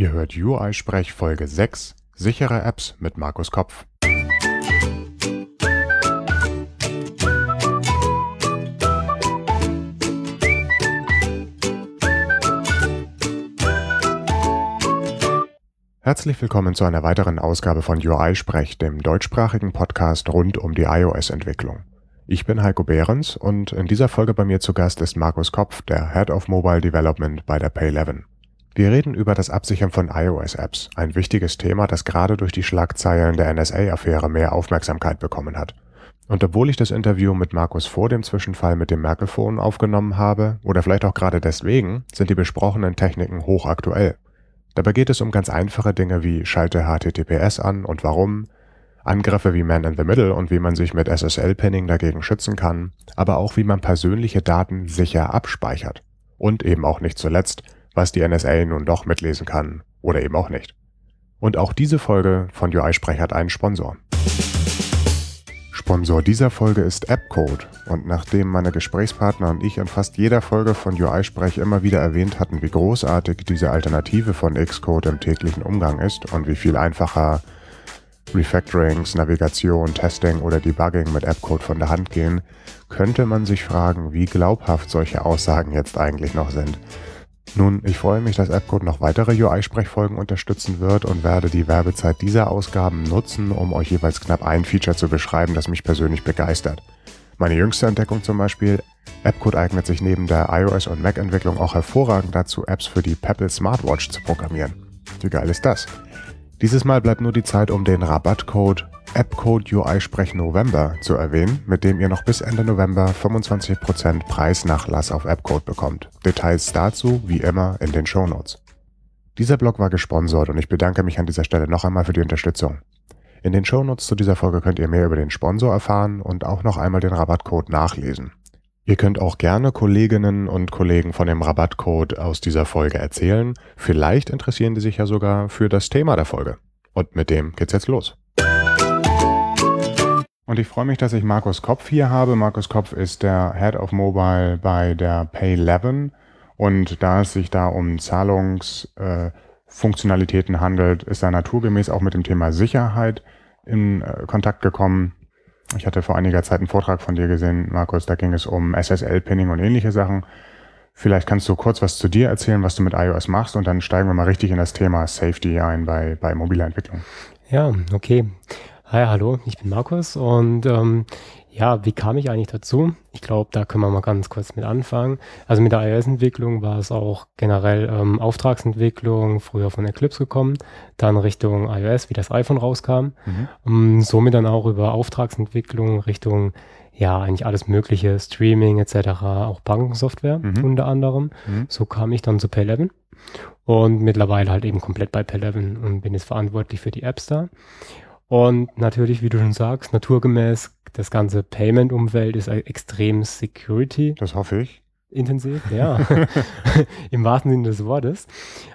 Ihr hört UI-Sprech Folge 6 Sichere Apps mit Markus Kopf. Herzlich willkommen zu einer weiteren Ausgabe von UI-Sprech, dem deutschsprachigen Podcast rund um die iOS-Entwicklung. Ich bin Heiko Behrens und in dieser Folge bei mir zu Gast ist Markus Kopf, der Head of Mobile Development bei der Pay11. Wir reden über das Absichern von iOS-Apps, ein wichtiges Thema, das gerade durch die Schlagzeilen der NSA-Affäre mehr Aufmerksamkeit bekommen hat. Und obwohl ich das Interview mit Markus vor dem Zwischenfall mit dem Merkel-Phone aufgenommen habe, oder vielleicht auch gerade deswegen, sind die besprochenen Techniken hochaktuell. Dabei geht es um ganz einfache Dinge wie schalte HTTPS an und warum, Angriffe wie Man in the Middle und wie man sich mit SSL-Pinning dagegen schützen kann, aber auch wie man persönliche Daten sicher abspeichert. Und eben auch nicht zuletzt, was die NSA nun doch mitlesen kann oder eben auch nicht. Und auch diese Folge von UI-Sprech hat einen Sponsor. Sponsor dieser Folge ist AppCode und nachdem meine Gesprächspartner und ich in fast jeder Folge von UI-Sprech immer wieder erwähnt hatten, wie großartig diese Alternative von Xcode im täglichen Umgang ist und wie viel einfacher Refactorings, Navigation, Testing oder Debugging mit AppCode von der Hand gehen, könnte man sich fragen, wie glaubhaft solche Aussagen jetzt eigentlich noch sind. Nun, ich freue mich, dass AppCode noch weitere UI-Sprechfolgen unterstützen wird und werde die Werbezeit dieser Ausgaben nutzen, um euch jeweils knapp ein Feature zu beschreiben, das mich persönlich begeistert. Meine jüngste Entdeckung zum Beispiel, AppCode eignet sich neben der iOS- und Mac-Entwicklung auch hervorragend dazu, Apps für die Pebble Smartwatch zu programmieren. Wie geil ist das? Dieses Mal bleibt nur die Zeit, um den Rabattcode AppCode UI Sprech November zu erwähnen, mit dem ihr noch bis Ende November 25% Preisnachlass auf AppCode bekommt. Details dazu wie immer in den Show Notes. Dieser Blog war gesponsert und ich bedanke mich an dieser Stelle noch einmal für die Unterstützung. In den Show Notes zu dieser Folge könnt ihr mehr über den Sponsor erfahren und auch noch einmal den Rabattcode nachlesen. Ihr könnt auch gerne Kolleginnen und Kollegen von dem Rabattcode aus dieser Folge erzählen. Vielleicht interessieren die sich ja sogar für das Thema der Folge. Und mit dem geht's jetzt los. Und ich freue mich, dass ich Markus Kopf hier habe. Markus Kopf ist der Head of Mobile bei der Pay11. Und da es sich da um Zahlungsfunktionalitäten äh, handelt, ist er naturgemäß auch mit dem Thema Sicherheit in äh, Kontakt gekommen. Ich hatte vor einiger Zeit einen Vortrag von dir gesehen, Markus, da ging es um SSL-Pinning und ähnliche Sachen. Vielleicht kannst du kurz was zu dir erzählen, was du mit iOS machst und dann steigen wir mal richtig in das Thema Safety ein bei, bei mobiler Entwicklung. Ja, okay. Hi, hallo, ich bin Markus und ähm, ja, wie kam ich eigentlich dazu? Ich glaube, da können wir mal ganz kurz mit anfangen. Also mit der iOS-Entwicklung war es auch generell ähm, Auftragsentwicklung, früher von Eclipse gekommen, dann Richtung iOS, wie das iPhone rauskam. Mhm. Um, ähm, somit dann auch über Auftragsentwicklung Richtung, ja, eigentlich alles mögliche, Streaming etc., auch Bankensoftware mhm. unter anderem. Mhm. So kam ich dann zu Pay11 und mittlerweile halt eben komplett bei Pay11 und bin jetzt verantwortlich für die Apps da. Und natürlich, wie du schon sagst, naturgemäß, das ganze Payment-Umfeld ist extrem Security. Das hoffe ich. Intensiv, ja. Im wahrsten Sinne des Wortes.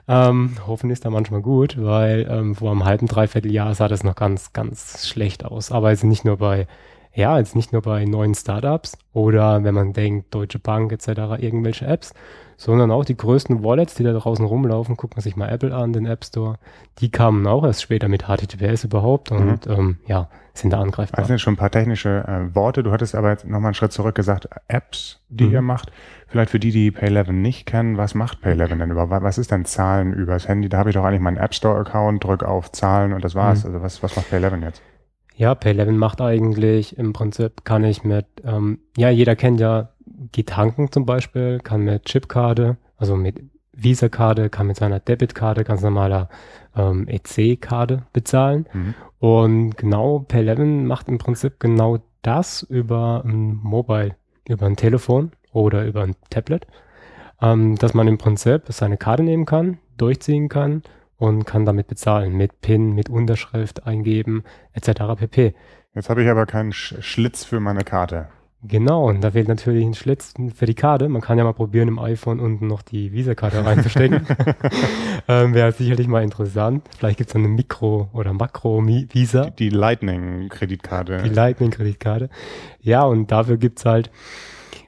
Ähm, hoffen ist da manchmal gut, weil ähm, vor einem halben, dreiviertel Jahr sah das noch ganz, ganz schlecht aus. Aber jetzt nicht nur bei, ja, jetzt nicht nur bei neuen Startups oder wenn man denkt, Deutsche Bank etc., irgendwelche Apps, sondern auch die größten Wallets, die da draußen rumlaufen, guckt man sich mal Apple an, den App Store, die kamen auch erst später mit HTTPS überhaupt und mhm. ähm, ja, sind da angreifbar. Das sind schon ein paar technische äh, Worte. Du hattest aber jetzt nochmal einen Schritt zurück gesagt, Apps, die mhm. ihr macht. Vielleicht für die, die Pay11 nicht kennen, was macht Pay11 denn überhaupt? Was ist denn Zahlen übers Handy? Da habe ich doch eigentlich meinen App Store-Account, drücke auf Zahlen und das war's. Mhm. Also was, was macht Pay11 jetzt? Ja, Pay11 macht eigentlich im Prinzip, kann ich mit, ähm, ja, jeder kennt ja geht tanken zum Beispiel, kann mit Chipkarte, also mit Visa-Karte, kann mit seiner Debitkarte, ganz normaler ähm, EC-Karte bezahlen. Mhm. Und genau Pay11 macht im Prinzip genau das über ein Mobile, über ein Telefon oder über ein Tablet, ähm, dass man im Prinzip seine Karte nehmen kann, durchziehen kann und kann damit bezahlen, mit PIN, mit Unterschrift eingeben, etc. pp. Jetzt habe ich aber keinen Schlitz für meine Karte. Genau, und da fehlt natürlich ein Schlitz für die Karte. Man kann ja mal probieren, im iPhone unten noch die Visa-Karte reinzustecken. ähm, Wäre sicherlich mal interessant. Vielleicht gibt es eine Mikro- oder Makro-Visa. Die, die Lightning-Kreditkarte. Die Lightning-Kreditkarte. Ja, und dafür gibt es halt,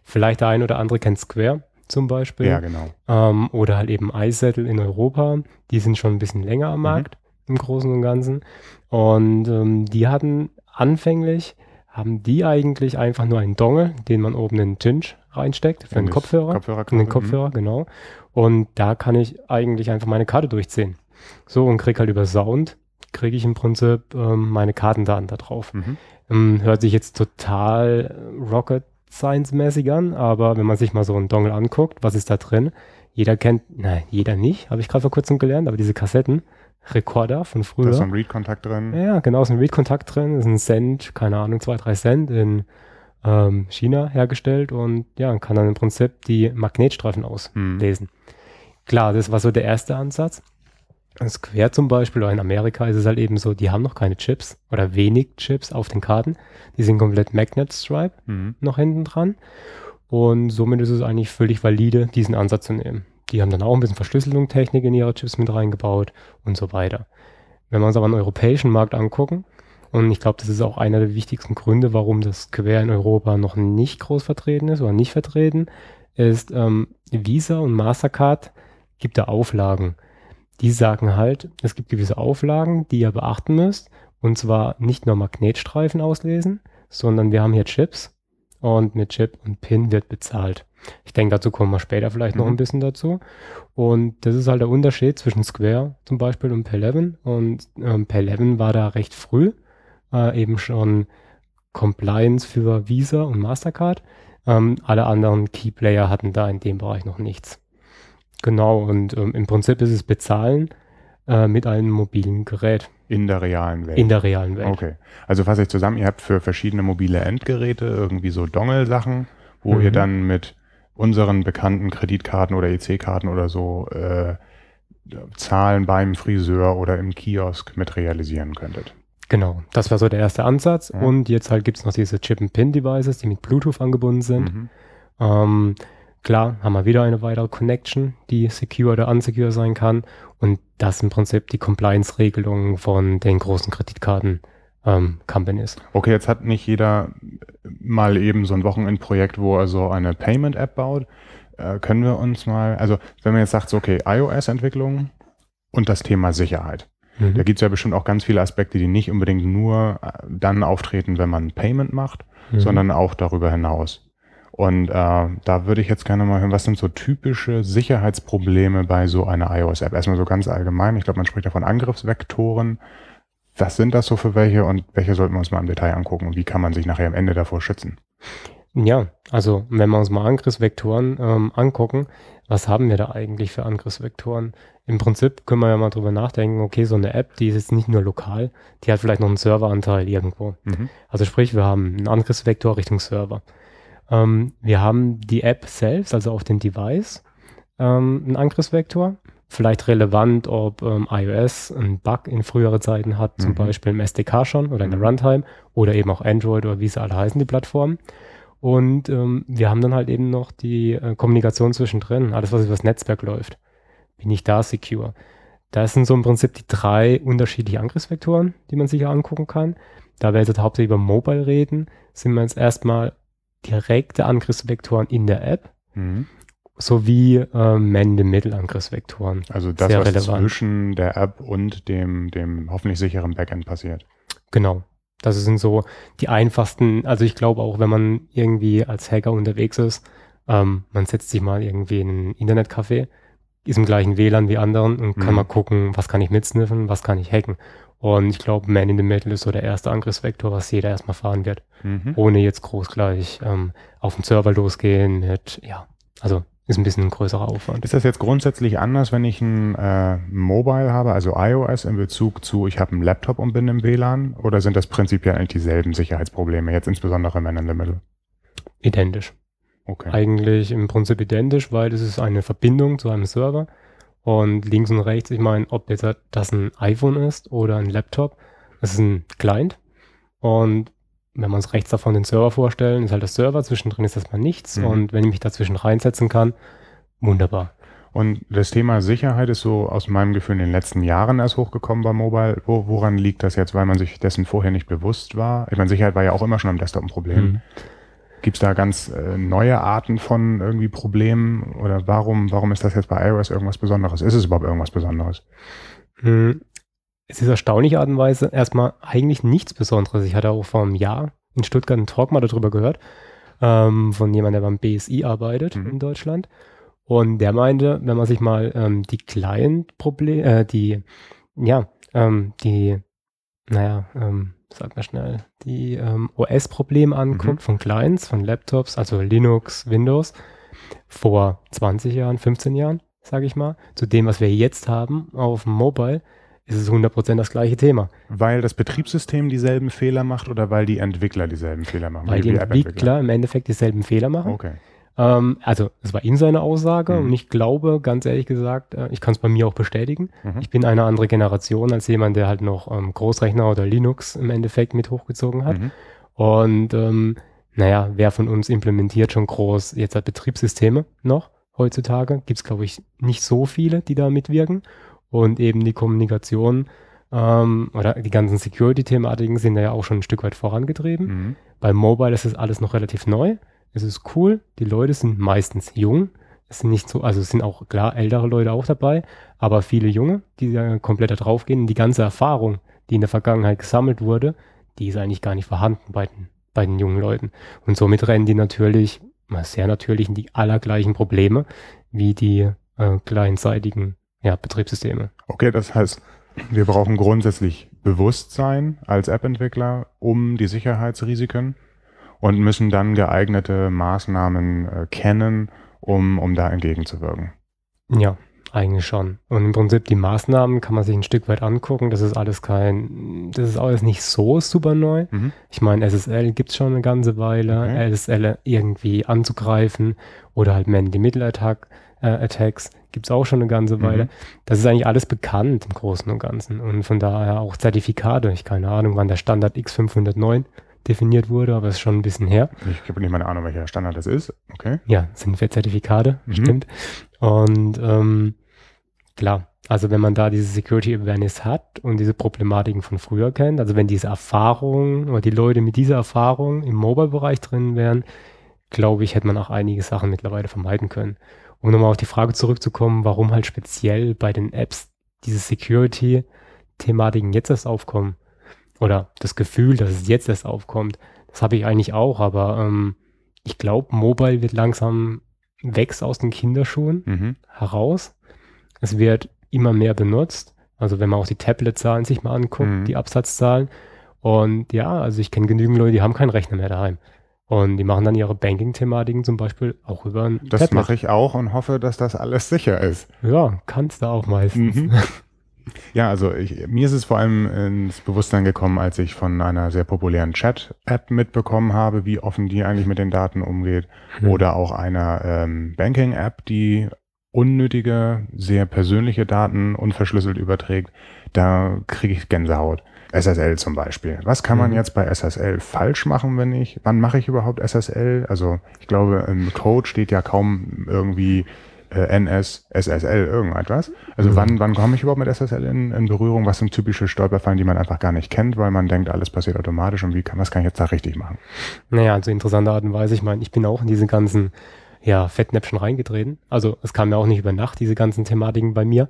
vielleicht der ein oder andere kennt Square. zum Beispiel. Ja, genau. Ähm, oder halt eben iSettle in Europa. Die sind schon ein bisschen länger am Mhm. Markt im Großen und Ganzen. Und ähm, die hatten anfänglich, haben die eigentlich einfach nur einen Dongle, den man oben in den Tinge reinsteckt für das Kopfhörer. Kopfhörer In den Kopfhörer, genau. Und da kann ich eigentlich einfach meine Karte durchziehen. So und krieg halt über Sound, kriege ich im Prinzip ähm, meine Kartendaten da drauf. Mhm. Ähm, hört sich jetzt total äh, Rocket Science-mäßig an, aber wenn man sich mal so einen Dongle anguckt, was ist da drin? Jeder kennt, nein, jeder nicht, habe ich gerade vor kurzem gelernt, aber diese Kassetten, Rekorder von Da früher. ist so ein Read-Kontakt drin. Ja, genau, ist ein Read-Kontakt drin, ist ein Cent, keine Ahnung, zwei, drei Cent in ähm, China hergestellt und ja, kann dann im Prinzip die Magnetstreifen Hm. auslesen. Klar, das war so der erste Ansatz. Square zum Beispiel, oder in Amerika ist es halt eben so, die haben noch keine Chips oder wenig Chips auf den Karten. Die sind komplett Magnet Stripe Mhm. noch hinten dran. Und somit ist es eigentlich völlig valide, diesen Ansatz zu nehmen. Die haben dann auch ein bisschen Verschlüsselungstechnik in ihre Chips mit reingebaut und so weiter. Wenn wir uns aber den europäischen Markt angucken, und ich glaube, das ist auch einer der wichtigsten Gründe, warum das Quer in Europa noch nicht groß vertreten ist oder nicht vertreten, ist ähm, Visa und Mastercard gibt da Auflagen. Die sagen halt, es gibt gewisse Auflagen, die ihr beachten müsst. Und zwar nicht nur Magnetstreifen auslesen, sondern wir haben hier Chips und mit Chip und PIN wird bezahlt. Ich denke, dazu kommen wir später vielleicht noch Mhm. ein bisschen dazu. Und das ist halt der Unterschied zwischen Square zum Beispiel und Pay11. Und ähm, Pay11 war da recht früh, äh, eben schon Compliance für Visa und Mastercard. Ähm, alle anderen Keyplayer hatten da in dem Bereich noch nichts. Genau, und ähm, im Prinzip ist es Bezahlen äh, mit einem mobilen Gerät In der realen Welt. in der realen Welt. Okay. Also fasse ich zusammen, ihr habt für verschiedene mobile Endgeräte irgendwie so Dongle-Sachen, wo Mhm. ihr dann mit unseren bekannten Kreditkarten oder EC-Karten oder so äh, Zahlen beim Friseur oder im Kiosk mit realisieren könntet. Genau, das war so der erste Ansatz. Ja. Und jetzt halt gibt es noch diese Chip-and-Pin-Devices, die mit Bluetooth angebunden sind. Mhm. Ähm, klar, haben wir wieder eine weitere Connection, die secure oder unsecure sein kann. Und das im Prinzip die Compliance-Regelung von den großen Kreditkarten ähm, Companies. Okay, jetzt hat nicht jeder mal eben so ein Wochenendprojekt, wo er so eine Payment-App baut. Äh, können wir uns mal, also wenn man jetzt sagt, so, okay, iOS-Entwicklung und das Thema Sicherheit. Mhm. Da gibt es ja bestimmt auch ganz viele Aspekte, die nicht unbedingt nur äh, dann auftreten, wenn man Payment macht, Mhm. sondern auch darüber hinaus. Und äh, da würde ich jetzt gerne mal hören, was sind so typische Sicherheitsprobleme bei so einer iOS-App? Erstmal so ganz allgemein, ich glaube, man spricht da von Angriffsvektoren. Was sind das so für welche und welche sollten wir uns mal im Detail angucken und wie kann man sich nachher am Ende davor schützen? Ja, also wenn wir uns mal Angriffsvektoren ähm, angucken, was haben wir da eigentlich für Angriffsvektoren? Im Prinzip können wir ja mal drüber nachdenken, okay, so eine App, die ist jetzt nicht nur lokal, die hat vielleicht noch einen Serveranteil irgendwo. Mhm. Also sprich, wir haben einen Angriffsvektor Richtung Server. Ähm, wir haben die App selbst, also auf dem Device, ähm, einen Angriffsvektor. Vielleicht relevant, ob ähm, iOS einen Bug in frühere Zeiten hat, zum Mhm. Beispiel im SDK schon oder in der Mhm. Runtime oder eben auch Android oder wie sie alle heißen, die Plattformen. Und ähm, wir haben dann halt eben noch die äh, Kommunikation zwischendrin, alles, was über das Netzwerk läuft. Bin ich da secure? Das sind so im Prinzip die drei unterschiedliche Angriffsvektoren, die man sich ja angucken kann. Da wir jetzt hauptsächlich über Mobile reden, sind wir jetzt erstmal direkte Angriffsvektoren in der App Mhm. Sowie ähm, Man-in-the-Middle-Angriffsvektoren. Also das, Sehr was relevant. zwischen der App und dem, dem hoffentlich sicheren Backend passiert. Genau. Das sind so die einfachsten, also ich glaube auch, wenn man irgendwie als Hacker unterwegs ist, ähm, man setzt sich mal irgendwie in ein Internetcafé, ist im gleichen WLAN wie anderen und kann Mhm. mal gucken, was kann ich mitsniffen, was kann ich hacken. Und ich glaube, Man in the Middle ist so der erste Angriffsvektor, was jeder erstmal fahren wird, Mhm. ohne jetzt groß gleich ähm, auf den Server losgehen mit, ja, also ist ein bisschen ein größerer Aufwand. Ist das jetzt grundsätzlich anders, wenn ich ein äh, Mobile habe, also iOS in Bezug zu, ich habe einen Laptop und bin im WLAN? Oder sind das prinzipiell eigentlich dieselben Sicherheitsprobleme, jetzt insbesondere Man in the Middle? Identisch. Okay. eigentlich im Prinzip identisch, weil es ist eine Verbindung zu einem Server und links und rechts, ich meine, ob jetzt das ein iPhone ist oder ein Laptop, es ist ein Client und wenn wir uns rechts davon den Server vorstellen, ist halt das Server, zwischendrin ist erstmal nichts Mhm. und wenn ich mich dazwischen reinsetzen kann, wunderbar. Und das Thema Sicherheit ist so aus meinem Gefühl in den letzten Jahren erst hochgekommen bei Mobile. Wo, woran liegt das jetzt, weil man sich dessen vorher nicht bewusst war? Ich meine, Sicherheit war ja auch immer schon am Desktop ein Problem. Mhm. Gibt es da ganz äh, neue Arten von irgendwie Problemen oder warum, warum ist das jetzt bei iOS irgendwas Besonderes? Ist es überhaupt irgendwas Besonderes? Hm, es ist erstaunliche Art und Weise erstmal eigentlich nichts Besonderes. Ich hatte auch vor einem Jahr in Stuttgart einen Talk mal darüber gehört, ähm, von jemandem, der beim BSI arbeitet mhm. in Deutschland. Und der meinte, wenn man sich mal ähm, die Client-Probleme, äh, die, ja, ähm, die, naja, ähm, sag mal schnell, die ähm, OS-Probleme anguckt mhm. von Clients, von Laptops, also Linux, Windows, vor 20 Jahren, 15 Jahren, sage ich mal, zu dem, was wir jetzt haben auf dem Mobile, ist es 100% das gleiche Thema. Weil das Betriebssystem dieselben Fehler macht oder weil die Entwickler dieselben Fehler machen? Weil die, die Entwickler im Endeffekt dieselben Fehler machen. Okay. Ähm, also, es war ihm seine Aussage mhm. und ich glaube, ganz ehrlich gesagt, äh, ich kann es bei mir auch bestätigen. Mhm. Ich bin eine andere Generation als jemand, der halt noch ähm, Großrechner oder Linux im Endeffekt mit hochgezogen hat. Mhm. Und ähm, naja, wer von uns implementiert schon groß jetzt halt Betriebssysteme noch heutzutage? Gibt es, glaube ich, nicht so viele, die da mitwirken. Und eben die Kommunikation ähm, oder die ganzen Security-Thematiken sind da ja auch schon ein Stück weit vorangetrieben. Mhm. Beim Mobile ist das alles noch relativ neu. Es ist cool. Die Leute sind meistens jung. Es sind nicht so, also es sind auch klar ältere Leute auch dabei, aber viele Junge, die da komplett da drauf gehen. Die ganze Erfahrung, die in der Vergangenheit gesammelt wurde, die ist eigentlich gar nicht vorhanden bei den, bei den jungen Leuten. Und somit rennen die natürlich, sehr natürlich in die allergleichen Probleme wie die äh, kleinseitigen ja, Betriebssysteme. Okay, das heißt, wir brauchen grundsätzlich Bewusstsein als App-Entwickler um die Sicherheitsrisiken und müssen dann geeignete Maßnahmen äh, kennen, um, um da entgegenzuwirken. Ja, eigentlich schon. Und im Prinzip die Maßnahmen kann man sich ein Stück weit angucken. Das ist alles kein, das ist alles nicht so super neu. Mhm. Ich meine, SSL gibt es schon eine ganze Weile. Okay. SSL irgendwie anzugreifen oder halt Man-in-the-Middle-Attack, äh, Attacks gibt es auch schon eine ganze Weile. Mhm. Das ist eigentlich alles bekannt im Großen und Ganzen. Und von daher auch Zertifikate. Ich keine Ahnung, wann der Standard X509 definiert wurde, aber es ist schon ein bisschen her. Ich habe nicht mal eine Ahnung, welcher Standard das ist. Okay. Ja, sind wir Zertifikate, mhm. stimmt. Und ähm, klar, also wenn man da diese Security Awareness hat und diese Problematiken von früher kennt, also wenn diese Erfahrung oder die Leute mit dieser Erfahrung im Mobile-Bereich drin wären, glaube ich, hätte man auch einige Sachen mittlerweile vermeiden können. Um nochmal auf die Frage zurückzukommen, warum halt speziell bei den Apps diese Security-Thematiken jetzt erst aufkommen oder das Gefühl, dass es jetzt erst aufkommt, das habe ich eigentlich auch, aber ähm, ich glaube, Mobile wird langsam wächst aus den Kinderschuhen mhm. heraus. Es wird immer mehr benutzt. Also wenn man auch die Tablet-Zahlen sich mal anguckt, mhm. die Absatzzahlen. Und ja, also ich kenne genügend Leute, die haben keinen Rechner mehr daheim. Und die machen dann ihre Banking-Thematiken zum Beispiel auch über ein Das mache ich auch und hoffe, dass das alles sicher ist. Ja, kannst du auch meistens. Mhm. Ja, also ich, mir ist es vor allem ins Bewusstsein gekommen, als ich von einer sehr populären Chat-App mitbekommen habe, wie offen die eigentlich mit den Daten umgeht. Mhm. Oder auch einer ähm, Banking-App, die unnötige, sehr persönliche Daten unverschlüsselt überträgt. Da kriege ich Gänsehaut. SSL zum Beispiel. Was kann man mhm. jetzt bei SSL falsch machen, wenn ich, wann mache ich überhaupt SSL? Also ich glaube, im Code steht ja kaum irgendwie äh, NS, SSL, irgendetwas. Also mhm. wann, wann komme ich überhaupt mit SSL in, in, Berührung? Was sind typische Stolperfallen, die man einfach gar nicht kennt, weil man denkt, alles passiert automatisch und wie kann, was kann ich jetzt da richtig machen? Naja, also interessante Art und Weise. Ich meine, ich bin auch in diese ganzen ja, Fettnäpfchen reingetreten. Also es kam ja auch nicht über Nacht, diese ganzen Thematiken bei mir.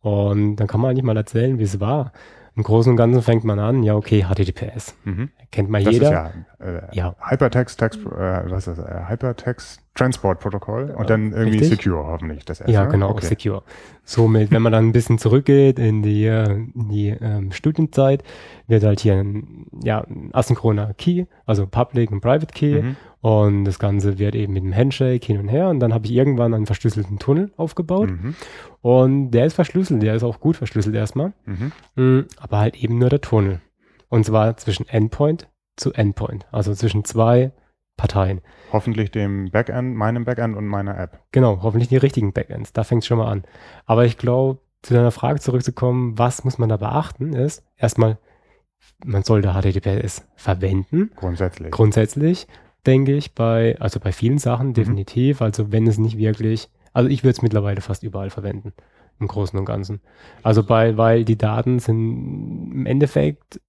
Und dann kann man eigentlich mal erzählen, wie es war. Im Großen und Ganzen fängt man an, ja, okay, HTTPS. Mhm. Kennt man das jeder. Ist ja, äh, ja. Hypertext, Text, äh, was ist das? Äh, Hypertext Transport Protokoll und dann irgendwie Richtig? Secure hoffentlich. Das erste. Ja, genau, okay. Secure. Somit, wenn man dann ein bisschen zurückgeht in die, äh, in die ähm, Studienzeit, wird halt hier ein ja, asynchroner Key, also Public und Private Key. Mhm. Und das Ganze wird eben mit dem Handshake hin und her. Und dann habe ich irgendwann einen verschlüsselten Tunnel aufgebaut. Mhm. Und der ist verschlüsselt, der ist auch gut verschlüsselt erstmal. Mhm. Mm, aber halt eben nur der Tunnel. Und zwar zwischen Endpoint zu Endpoint, also zwischen zwei Parteien. Hoffentlich dem Backend, meinem Backend und meiner App. Genau, hoffentlich die richtigen Backends. Da fängt es schon mal an. Aber ich glaube, zu deiner Frage zurückzukommen, was muss man da beachten, ist erstmal, man sollte HTTPS verwenden. Grundsätzlich. Grundsätzlich, denke ich, bei, also bei vielen Sachen mhm. definitiv. Also wenn es nicht wirklich, also ich würde es mittlerweile fast überall verwenden. Im Großen und Ganzen. Also bei, weil die Daten sind im Endeffekt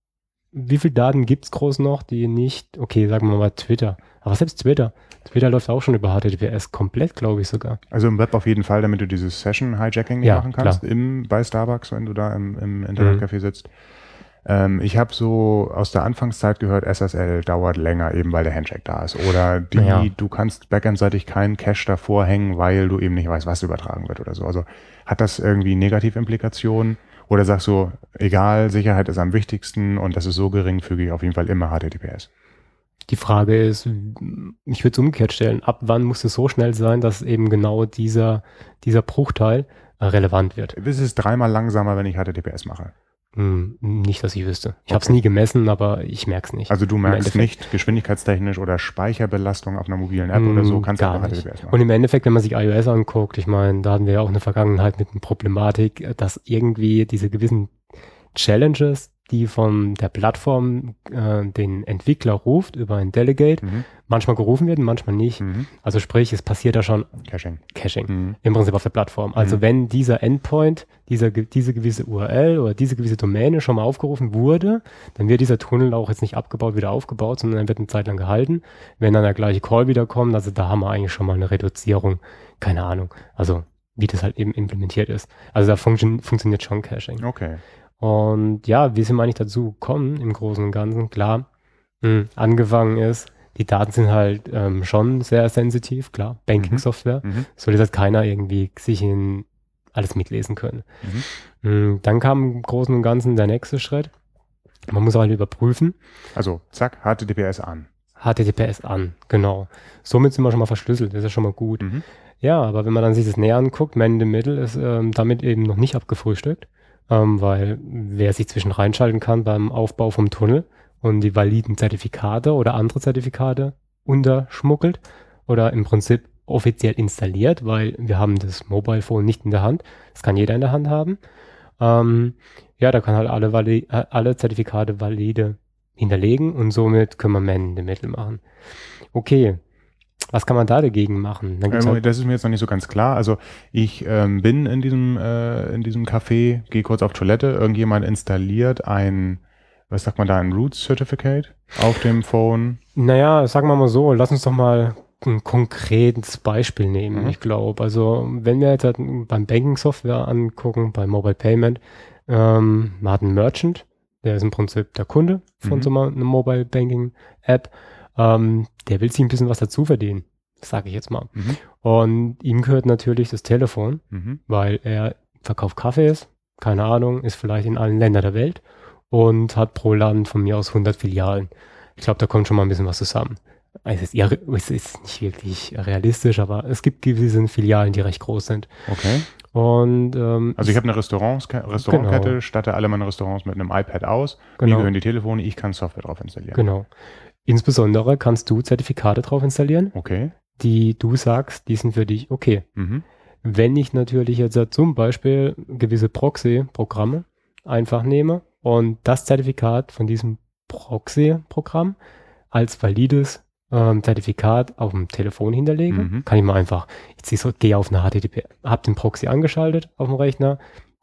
wie viele Daten gibt es groß noch, die nicht, okay, sagen wir mal Twitter, aber selbst Twitter, Twitter läuft auch schon über HTTPS komplett, glaube ich sogar. Also im Web auf jeden Fall, damit du dieses Session-Hijacking Ja, machen kannst, klar. im, bei Starbucks, wenn du da im, im Internetcafé sitzt. Ähm, ich habe so aus der Anfangszeit gehört, SSL dauert länger, eben weil der Handshake da ist. Oder die, Ja. du kannst backendseitig keinen Cache davor hängen, weil du eben nicht weißt, was übertragen wird oder so. Also hat das irgendwie Negativimplikationen? Oder sagst du, egal, Sicherheit ist am wichtigsten und das ist so geringfügig, auf jeden Fall immer HTTPS? Die Frage ist, ich würde es umgekehrt stellen, ab wann muss es so schnell sein, dass eben genau dieser, dieser Bruchteil äh, relevant wird? Es ist dreimal langsamer, wenn ich HTTPS mache. Hm, nicht, dass ich wüsste. Ich habe es Okay. nie gemessen, aber ich merke es nicht. Also du merkst nicht geschwindigkeitstechnisch oder Speicherbelastung auf einer mobilen App oder so, Mm, kannst du einfach nicht. HTTPS machen. Und im Endeffekt, wenn man sich iOS anguckt, ich meine, da hatten wir ja auch eine Vergangenheit mit einer Problematik, dass irgendwie diese gewissen Challenges, die von der Plattform äh, den Entwickler ruft über ein Delegate, Mhm. manchmal gerufen werden, manchmal nicht. Mhm. Also sprich, es passiert da schon Caching. Caching Mhm. im Prinzip auf der Plattform. Also Mhm. wenn dieser Endpoint, dieser, diese gewisse URL oder diese gewisse Domäne schon mal aufgerufen wurde, dann wird dieser Tunnel auch jetzt nicht abgebaut, wieder aufgebaut, sondern er wird eine Zeit lang gehalten. Wenn dann der gleiche Call wieder kommt, also da haben wir eigentlich schon mal eine Reduzierung, keine Ahnung, also wie das halt eben implementiert ist. Also da funktio funktioniert schon Caching. Okay. Und ja, wie sind wir eigentlich dazu gekommen im Großen und Ganzen? Klar, mh, angefangen ist, die Daten sind halt ähm, schon sehr sensitiv, klar, Banking-Software Mhm. soll jetzt halt keiner irgendwie sich in alles mitlesen können. Mhm. Mm, Dann kam im Großen und Ganzen der nächste Schritt. Man muss halt überprüfen, Also zack, HTTPS an. HTTPS an, genau. Somit sind wir schon mal verschlüsselt, das ist schon mal gut. Mhm. Ja, aber wenn man dann sich das näher anguckt, Man in the Middle ist ähm, damit eben noch nicht abgefrühstückt, ähm, weil wer sich zwischen reinschalten kann beim Aufbau vom Tunnel und die validen Zertifikate oder andere Zertifikate unterschmuggelt oder im Prinzip offiziell installiert, weil wir haben das Mobile Phone nicht in der Hand. Das kann jeder in der Hand haben. Ähm, ja, da kann halt alle, vali äh, alle Zertifikate valide hinterlegen und somit können wir the Middle machen. Okay, was kann man da dagegen machen? Ähm, halt, das ist mir jetzt noch nicht so ganz klar. Also ich ähm, bin in diesem, äh, in diesem Café, gehe kurz auf Toilette, irgendjemand installiert ein, was sagt man da, ein Root Certificate auf dem Phone. Naja, sagen wir mal so, lass uns doch mal ein konkretes Beispiel nehmen, Mhm. ich glaube. Also wenn wir jetzt halt beim Banking-Software angucken, beim Mobile Payment, ähm, man hat einen Merchant, der ist im Prinzip der Kunde von Mhm. so einer einer Mobile Banking-App, ähm, der will sich ein bisschen was dazu verdienen, sage ich jetzt mal. Mhm. Und ihm gehört natürlich das Telefon, Mhm. weil er verkauft Kaffees, keine Ahnung, ist vielleicht in allen Ländern der Welt und hat pro Land von mir aus 100 Filialen. Ich glaube, da kommt schon mal ein bisschen was zusammen. Es ist, es ist nicht wirklich realistisch, aber es gibt gewisse Filialen, die recht groß sind. Okay. Und ähm, Also ich habe eine Restaurants Restaurantkette, Genau. statte alle meine Restaurants mit einem iPad aus. Mir genau, gehören die Telefone, ich kann Software drauf installieren. genau. Insbesondere kannst du Zertifikate drauf installieren, Okay. die du sagst, die sind für dich okay. Mhm. Wenn ich natürlich jetzt zum Beispiel gewisse Proxy-Programme einfach nehme und das Zertifikat von diesem Proxy-Programm als valides ähm, Zertifikat auf dem Telefon hinterlege, Mhm. kann ich mal einfach, ich zieh so, gehe auf eine HTTP, habe den Proxy angeschaltet auf dem Rechner,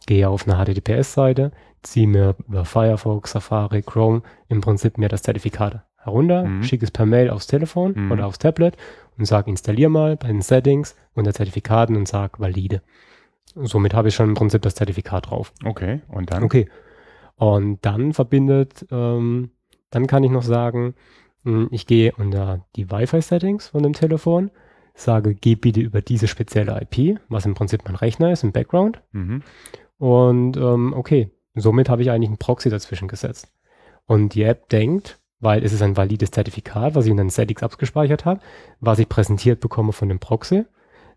gehe auf eine HTTPS-Seite, ziehe mir über Firefox, Safari, Chrome im Prinzip mir das Zertifikat herunter, Mhm. schicke es per Mail aufs Telefon Mhm. oder aufs Tablet und sage, installier mal bei den Settings unter Zertifikaten und sage valide. Somit habe ich schon im Prinzip das Zertifikat drauf. Okay. Und dann? Okay. Und dann verbindet, ähm, dann kann ich noch sagen, mh, ich gehe unter die Wi-Fi-Settings von dem Telefon, sage, geh bitte über diese spezielle IP, was im Prinzip mein Rechner ist im Background. Mhm. Und ähm, okay, somit habe ich eigentlich einen Proxy dazwischen gesetzt. Und die App denkt, weil es ist ein valides Zertifikat, was ich in den Settings abgespeichert habe, was ich präsentiert bekomme von dem Proxy,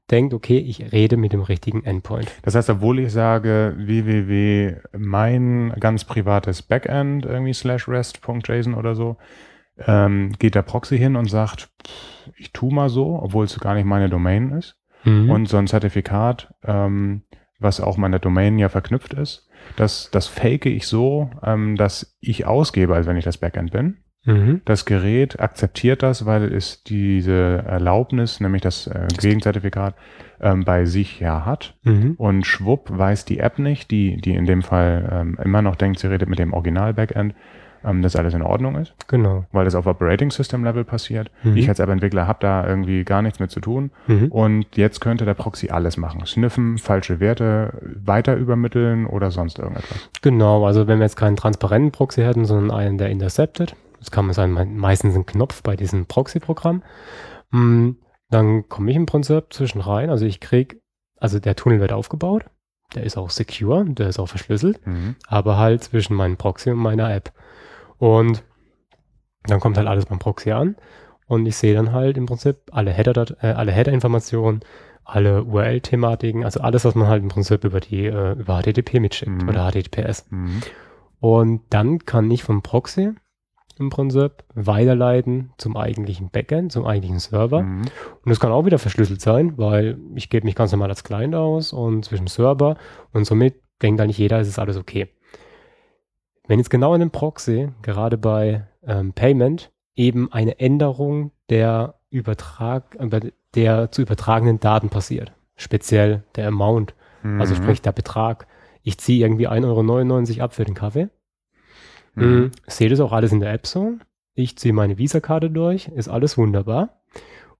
denkt, okay, ich rede mit dem richtigen Endpoint. Das heißt, obwohl ich sage www mein ganz privates Backend irgendwie slash rest.json oder so, ähm, geht der Proxy hin und sagt, ich tu mal so, obwohl es gar nicht meine Domain ist. Mhm. Und so ein Zertifikat, ähm, was auch meiner Domain ja verknüpft ist, das, das fake ich so, ähm, dass ich ausgebe, als wenn ich das Backend bin. Mhm. Das Gerät akzeptiert das, weil es diese Erlaubnis, nämlich das äh, Gegenzertifikat, ähm, bei sich ja hat. Mhm. Und schwupp weiß die App nicht, die, die in dem Fall ähm, immer noch denkt, sie redet mit dem Original-Backend, ähm, dass alles in Ordnung ist. Genau. Weil das auf Operating System Level passiert. Mhm. Ich als App-Entwickler habe da irgendwie gar nichts mit zu tun. Mhm. Und jetzt könnte der Proxy alles machen. Sniffen, falsche Werte weiter übermitteln oder sonst irgendetwas. Genau, also wenn wir jetzt keinen transparenten Proxy hätten, sondern einen, der intercepted, das kann man sagen, me- meistens ein Knopf bei diesem Proxy-Programm, mm, dann komme ich im Prinzip zwischen rein. Also ich krieg, also der Tunnel wird aufgebaut, der ist auch secure, der ist auch verschlüsselt, Mhm. aber halt zwischen meinem Proxy und meiner App. Und dann kommt halt alles beim Proxy an und ich sehe dann halt im Prinzip alle Header, äh, alle Header-Informationen, alle URL-Thematiken, also alles, was man halt im Prinzip über die, äh, über HTTP mitschickt Mhm. oder HTTPS. Mhm. Und dann kann ich vom Proxy im Prinzip weiterleiten zum eigentlichen Backend, zum eigentlichen Server. Mhm. Und das kann auch wieder verschlüsselt sein, weil ich gebe mich ganz normal als Client aus und zwischen Server und somit denkt eigentlich jeder, es ist alles okay. Wenn jetzt genau in dem Proxy, gerade bei ähm, Payment, eben eine Änderung der, Übertrag, der zu übertragenen Daten passiert, speziell der Amount, also Mhm. sprich der Betrag, ich ziehe irgendwie 1,99 Euro ab für den Kaffee, Mhm. Mhm. Sehe das auch alles in der App so. Ich ziehe meine Visa-Karte durch, ist alles wunderbar.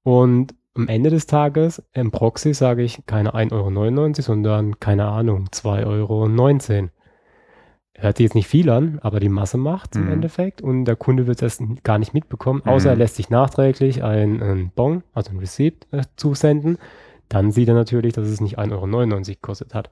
Und am Ende des Tages im Proxy sage ich keine 1,99 Euro, sondern keine Ahnung, 2,19 Euro. Hört sich jetzt nicht viel an, aber die Masse macht im Mhm. Endeffekt und der Kunde wird es gar nicht mitbekommen, außer er Mhm. lässt sich nachträglich ein, ein Bon, also ein Receipt äh, zusenden. Dann sieht er natürlich, dass es nicht 1,99 Euro gekostet hat.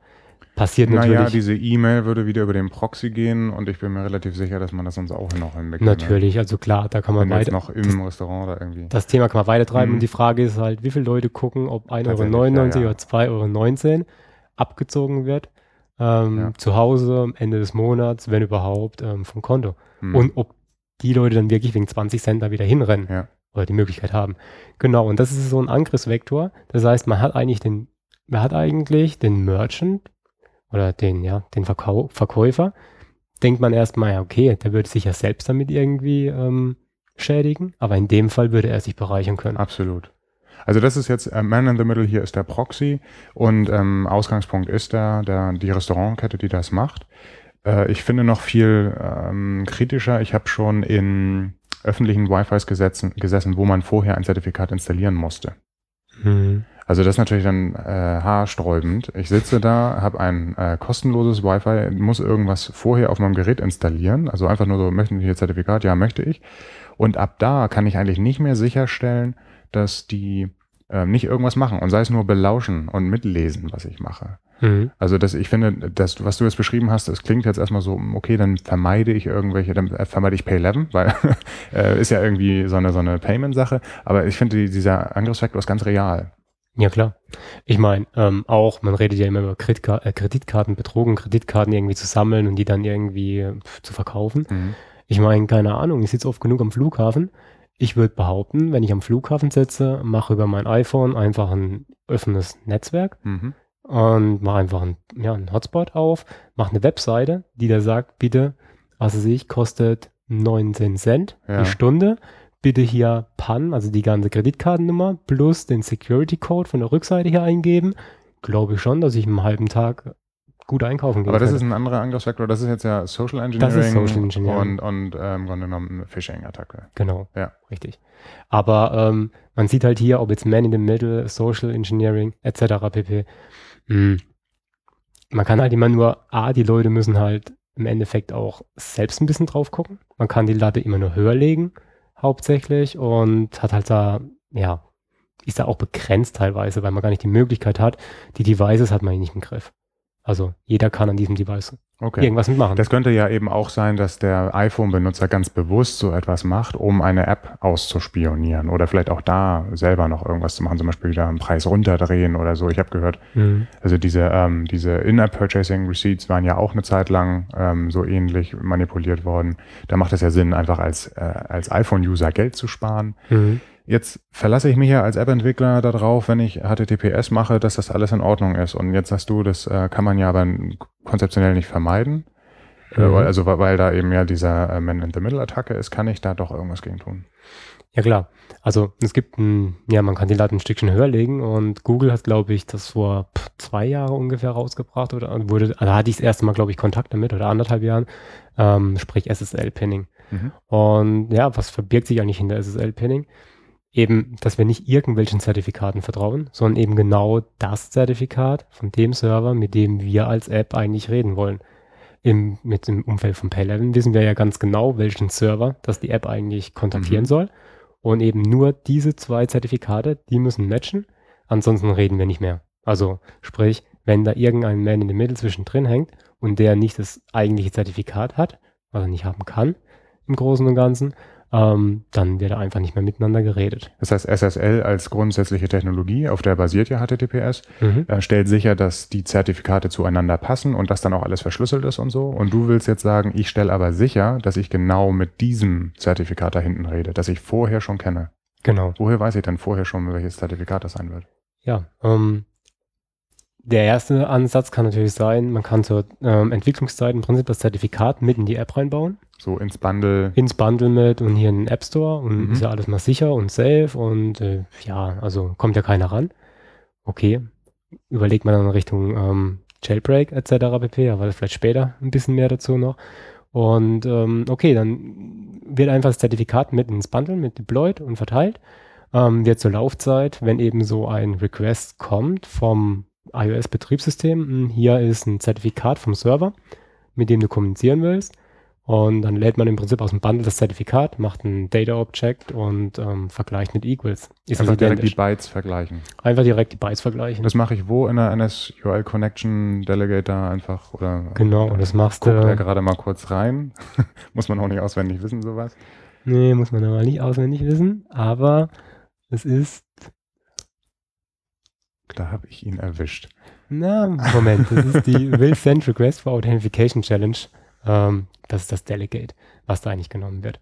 Passiert natürlich. Naja, diese E-Mail würde wieder über den Proxy gehen und ich bin mir relativ sicher, dass man das sonst auch noch hinbekommt. Natürlich, also klar, da kann man Wenn weiter. noch im Restaurant oder irgendwie. Das Thema kann man weiter treiben Mhm. und die Frage ist halt, wie viele Leute gucken, ob 1,99 Tatsächlich, Euro ja, ja. oder 2,19 Euro abgezogen wird. Ähm, Ja. Zu Hause am Ende des Monats, wenn überhaupt, ähm, vom Konto. Hm. Und ob die Leute dann wirklich wegen 20 Cent da wieder hinrennen oder die Möglichkeit haben. Genau, und das ist so ein Angriffsvektor. Das heißt, man hat eigentlich den, man hat eigentlich den Merchant oder den, ja, den Verkau Verkäufer, denkt man erstmal, ja, okay, der würde sich ja selbst damit irgendwie ähm, schädigen, aber in dem Fall würde er sich bereichern können. Absolut. Also das ist jetzt äh, Man in the Middle hier ist der Proxy und ähm, Ausgangspunkt ist da der, die Restaurantkette, die das macht. Äh, ich finde noch viel ähm, kritischer. Ich habe schon in öffentlichen Wi-Fis gesetzen, gesessen, wo man vorher ein Zertifikat installieren musste. Mhm. Also das ist natürlich dann äh, haarsträubend. Ich sitze da, habe ein äh, kostenloses Wi-Fi, muss irgendwas vorher auf meinem Gerät installieren. Also einfach nur so, möchten Sie hier Zertifikat? Ja, möchte ich. Und ab da kann ich eigentlich nicht mehr sicherstellen, dass die äh, nicht irgendwas machen und sei es nur belauschen und mitlesen, was ich mache. Mhm. Also das, ich finde, das, was du jetzt beschrieben hast, das klingt jetzt erstmal so, okay, dann vermeide ich irgendwelche, dann äh, vermeide ich Pay11, weil äh, ist ja irgendwie so eine, so eine Payment-Sache. Aber ich finde, die, dieser Angriffsvektor ist ganz real. Ja, klar. Ich meine, ähm, auch, man redet ja immer über Kreditka äh, Kreditkartenbetrug und Kreditkarten irgendwie zu sammeln und die dann irgendwie äh, zu verkaufen. Mhm. Ich meine, keine Ahnung, ich sitze oft genug am Flughafen. Ich würde behaupten, wenn ich am Flughafen sitze, mache über mein iPhone einfach ein offenes Netzwerk Mhm. und mache einfach einen, ja, einen Hotspot auf, mache eine Webseite, die da sagt, bitte, was weiß ich, kostet 19 Cent Ja. die Stunde. Bitte hier PAN, also die ganze Kreditkartennummer, plus den Security Code von der Rückseite hier eingeben. Glaube ich schon, dass ich im halben Tag gut einkaufen gehen Aber das ist könnte. ein anderer Angriffsvektor. Das ist jetzt ja Social Engineering, Das ist Social Engineering. und, und ähm, im Grunde genommen Phishing-Attacke. Genau, Ja. richtig. Aber ähm, man sieht halt hier, ob jetzt Man in the Middle, Social Engineering etc. pp. mh, Man kann halt immer nur, A, die Leute müssen halt im Endeffekt auch selbst ein bisschen drauf gucken. Man kann die Latte immer nur höher legen, hauptsächlich, und hat halt da, ja, ist da auch begrenzt teilweise, weil man gar nicht die Möglichkeit hat. Die Devices hat man nicht im Griff. Also jeder kann an diesem Device Okay. irgendwas mitmachen. Das könnte ja eben auch sein, dass der iPhone-Benutzer ganz bewusst so etwas macht, um eine App auszuspionieren oder vielleicht auch da selber noch irgendwas zu machen, zum Beispiel wieder einen Preis runterdrehen oder so. Ich habe gehört, Mhm. also diese, ähm, diese In-App-Purchasing-Receipts waren ja auch eine Zeit lang ähm, so ähnlich manipuliert worden. Da macht es ja Sinn, einfach als, äh, als iPhone-User Geld zu sparen. Mhm. Jetzt verlasse ich mich ja als App-Entwickler darauf, wenn ich HTTPS mache, dass das alles in Ordnung ist. Und jetzt sagst du, das äh, kann man ja aber konzeptionell nicht vermeiden. Äh, Mhm. also weil, da eben ja dieser äh, Man-in-the-Middle-Attacke ist, kann ich da doch irgendwas gegen tun. Ja klar. Also es gibt ein, ja, man kann die Latte ein Stückchen höher legen und Google hat, glaube ich, das vor zwei Jahren ungefähr rausgebracht oder wurde, also da hatte ich das erste Mal, glaube ich, Kontakt damit oder anderthalb Jahren, ähm, sprich SSL-Pinning. Mhm. Und ja, was verbirgt sich eigentlich hinter SSL-Pinning? Eben, dass wir nicht irgendwelchen Zertifikaten vertrauen, sondern eben genau das Zertifikat von dem Server, mit dem wir als App eigentlich reden wollen. Im, mit dem Umfeld von Pay11 wissen wir ja ganz genau, welchen Server das die App eigentlich kontaktieren mhm. soll. Und eben nur diese zwei Zertifikate, die müssen matchen. Ansonsten reden wir nicht mehr. Also sprich, wenn da irgendein Man in the Middle zwischendrin hängt und der nicht das eigentliche Zertifikat hat, was er nicht haben kann im Großen und Ganzen, ähm, dann wird einfach nicht mehr miteinander geredet. Das heißt, SSL als grundsätzliche Technologie, auf der basiert ja HTTPS, mhm. äh, stellt sicher, dass die Zertifikate zueinander passen und dass dann auch alles verschlüsselt ist und so. Und du willst jetzt sagen, ich stelle aber sicher, dass ich genau mit diesem Zertifikat da hinten rede, dass ich vorher schon kenne. Genau. Woher weiß ich denn vorher schon, welches Zertifikat das sein wird? Ja, ähm, der erste Ansatz kann natürlich sein, man kann zur ähm, Entwicklungszeit im Prinzip das Zertifikat mit in die App reinbauen. So ins Bundle. Ins Bundle mit und hier in den App Store und mhm. ist ja alles mal sicher und safe und äh, ja, also kommt ja keiner ran. Okay, überlegt man dann in Richtung ähm, Jailbreak etc. pp, aber vielleicht später ein bisschen mehr dazu noch. Und ähm, okay, dann wird einfach das Zertifikat mit ins Bundle mit deployed und verteilt. Ähm, wird zur Laufzeit, wenn eben so ein Request kommt vom iOS-Betriebssystem, hm, hier ist ein Zertifikat vom Server, mit dem du kommunizieren willst. Und dann lädt man im Prinzip aus dem Bundle das Zertifikat, macht ein Data Object und ähm, vergleicht mit Equals. Ist Einfach direkt die Bytes vergleichen. Einfach direkt die Bytes vergleichen. Das mache ich wo in der NSUL Connection Delegator einfach oder Genau, und das machst du. Guckt gerade mal kurz rein. muss man auch nicht auswendig wissen, sowas. Nee, muss man aber nicht auswendig wissen, aber es ist da habe ich ihn erwischt. Na, Moment, das ist die Will Send Request for Authentication Challenge. Ähm, das ist das Delegate, was da eigentlich genommen wird.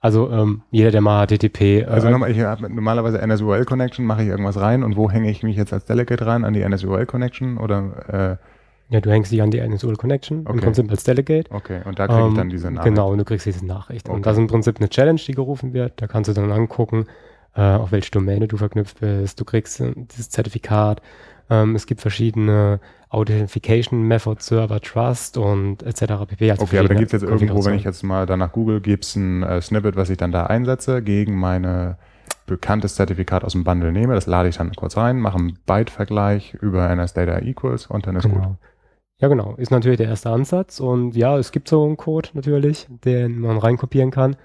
Also ähm, jeder, der mal HTTP. Äh, also nochmal, ich habe normalerweise NSUL Connection, mache ich irgendwas rein und wo hänge ich mich jetzt als Delegate rein? An die NSUL Connection oder? Äh, ja, du hängst dich an die NSUL Connection okay. im Prinzip als Delegate. Okay, und da kriege ich ähm, dann diese Nachricht. Genau, und du kriegst diese Nachricht. Okay. Und das ist im Prinzip eine Challenge, die gerufen wird. Da kannst du dann angucken, äh, auf welche Domäne du verknüpft bist. Du kriegst äh, dieses Zertifikat. Ähm, es gibt verschiedene Authentication Method Server Trust und etc. pp. Also okay, aber dann gibt es jetzt irgendwo, wenn ich jetzt mal danach Google, gibt es ein äh, Snippet, was ich dann da einsetze, gegen meine bekanntes Zertifikat aus dem Bundle nehme. Das lade ich dann kurz rein, mache einen Byte-Vergleich über NSData Equals und dann ist genau. gut. Ja, genau. Ist natürlich der erste Ansatz. Und ja, es gibt so einen Code natürlich, den man reinkopieren kann.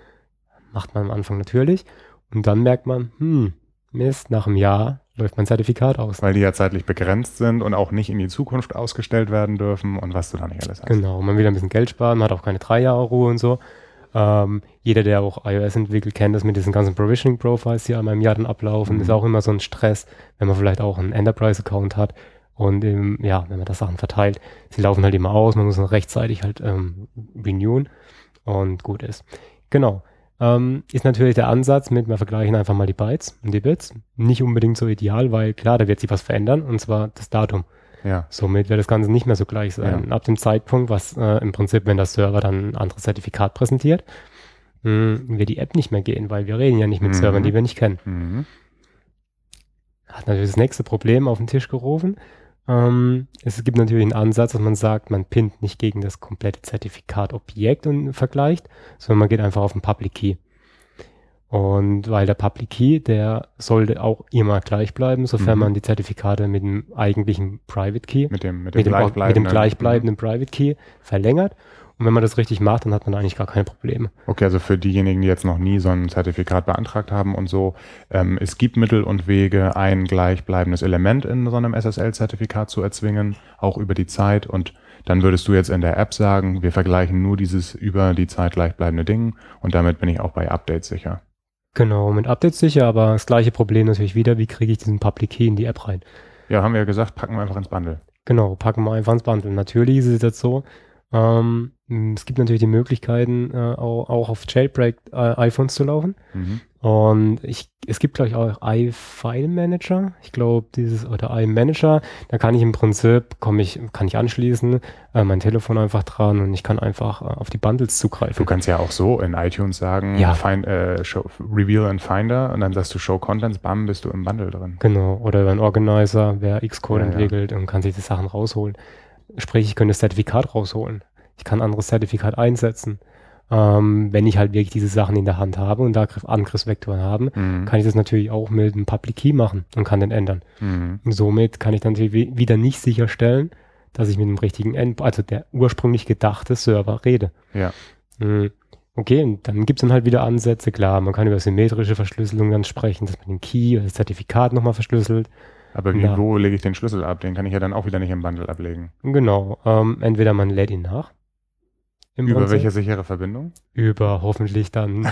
Macht man am Anfang natürlich. Und dann merkt man, hm, Mist, nach einem Jahr läuft mein Zertifikat aus. Weil die ja zeitlich begrenzt sind und auch nicht in die Zukunft ausgestellt werden dürfen und was du da nicht alles hast. Genau, man will ein bisschen Geld sparen, man hat auch keine drei Jahre Ruhe und so. Ähm, jeder, der auch iOS entwickelt, kennt das mit diesen ganzen Provisioning Profiles, die einmal im Jahr dann ablaufen. Mhm. Ist auch immer so ein Stress, wenn man vielleicht auch einen Enterprise-Account hat. Und eben, ja, wenn man das Sachen verteilt, sie laufen halt immer aus, man muss dann rechtzeitig halt ähm, renewen und gut ist. Genau ähm, ist natürlich der Ansatz mit, wir vergleichen einfach mal die Bytes und die Bits. Nicht unbedingt so ideal, weil klar, da wird sich was verändern und zwar das Datum. Ja. Somit wird das Ganze nicht mehr so gleich sein. Ja. Ab dem Zeitpunkt, was äh, im Prinzip, wenn der Server dann ein anderes Zertifikat präsentiert, mh, hm, wird die App nicht mehr gehen, weil wir reden ja nicht mit mhm. Servern, die wir nicht kennen. Mhm. Hat natürlich das nächste Problem auf den Tisch gerufen. Ähm, es gibt natürlich einen Ansatz, dass man sagt, man pinnt nicht gegen das komplette Zertifikat-Objekt und vergleicht, sondern man geht einfach auf den Public Key. Und weil der Public Key, der sollte auch immer gleich bleiben, sofern mhm. man die Zertifikate mit dem eigentlichen Private Key, mit dem, mit dem, mit dem, gleichbleibenden, mit dem gleichbleibenden. Private Key verlängert. Und wenn man das richtig macht, dann hat man eigentlich gar keine Probleme. Okay, also für diejenigen, die jetzt noch nie so ein Zertifikat beantragt haben und so, ähm, es gibt Mittel und Wege, ein gleichbleibendes Element in so einem SSL-Zertifikat zu erzwingen, auch über die Zeit. Und dann würdest du jetzt in der App sagen, wir vergleichen nur dieses über die Zeit gleichbleibende Ding und damit bin ich auch bei Updates sicher. Genau, mit Updates sicher, aber das gleiche Problem natürlich wieder, wie kriege ich diesen Public Key in die App rein? Ja, haben wir ja gesagt, packen wir einfach ins Bundle. Genau, packen wir einfach ins Bundle. Natürlich ist es jetzt so, ähm, es gibt natürlich die Möglichkeiten, äh, auch, auch, auf Jailbreak äh, iPhones zu laufen. Mhm. Und ich, es gibt, glaube ich, auch iFile Manager. Ich glaube, dieses, oder iManager, da kann ich im Prinzip, komme ich, kann ich anschließen, äh, mein Telefon einfach dran und ich kann einfach äh, auf die Bundles zugreifen. Du kannst ja auch so in iTunes sagen, ja. find, äh, show, Reveal and Finder und dann sagst du Show Contents, bam, bist du im Bundle drin. Genau. Oder über einen Organizer, wer Xcode ja, entwickelt ja. und kann sich die Sachen rausholen. Sprich, ich könnte das Zertifikat rausholen. Ich kann ein anderes Zertifikat einsetzen. Ähm, wenn ich halt wirklich diese Sachen in der Hand habe und da Angriffsvektoren haben, Mhm. kann ich das natürlich auch mit einem Public Key machen und kann den ändern. Mhm. Und somit kann ich dann natürlich wi- wieder nicht sicherstellen, dass ich mit dem richtigen End, also der ursprünglich gedachte Server rede. Ja. Mhm. Okay, und dann gibt es dann halt wieder Ansätze, klar, man kann über symmetrische Verschlüsselung dann sprechen, dass man den Key oder das Zertifikat nochmal verschlüsselt. Aber wie, Ja. wo lege ich den Schlüssel ab? Den kann ich ja dann auch wieder nicht im Bundle ablegen. Genau, ähm, entweder man lädt ihn nach. Im Über Prinzip. welche sichere Verbindung? Über hoffentlich dann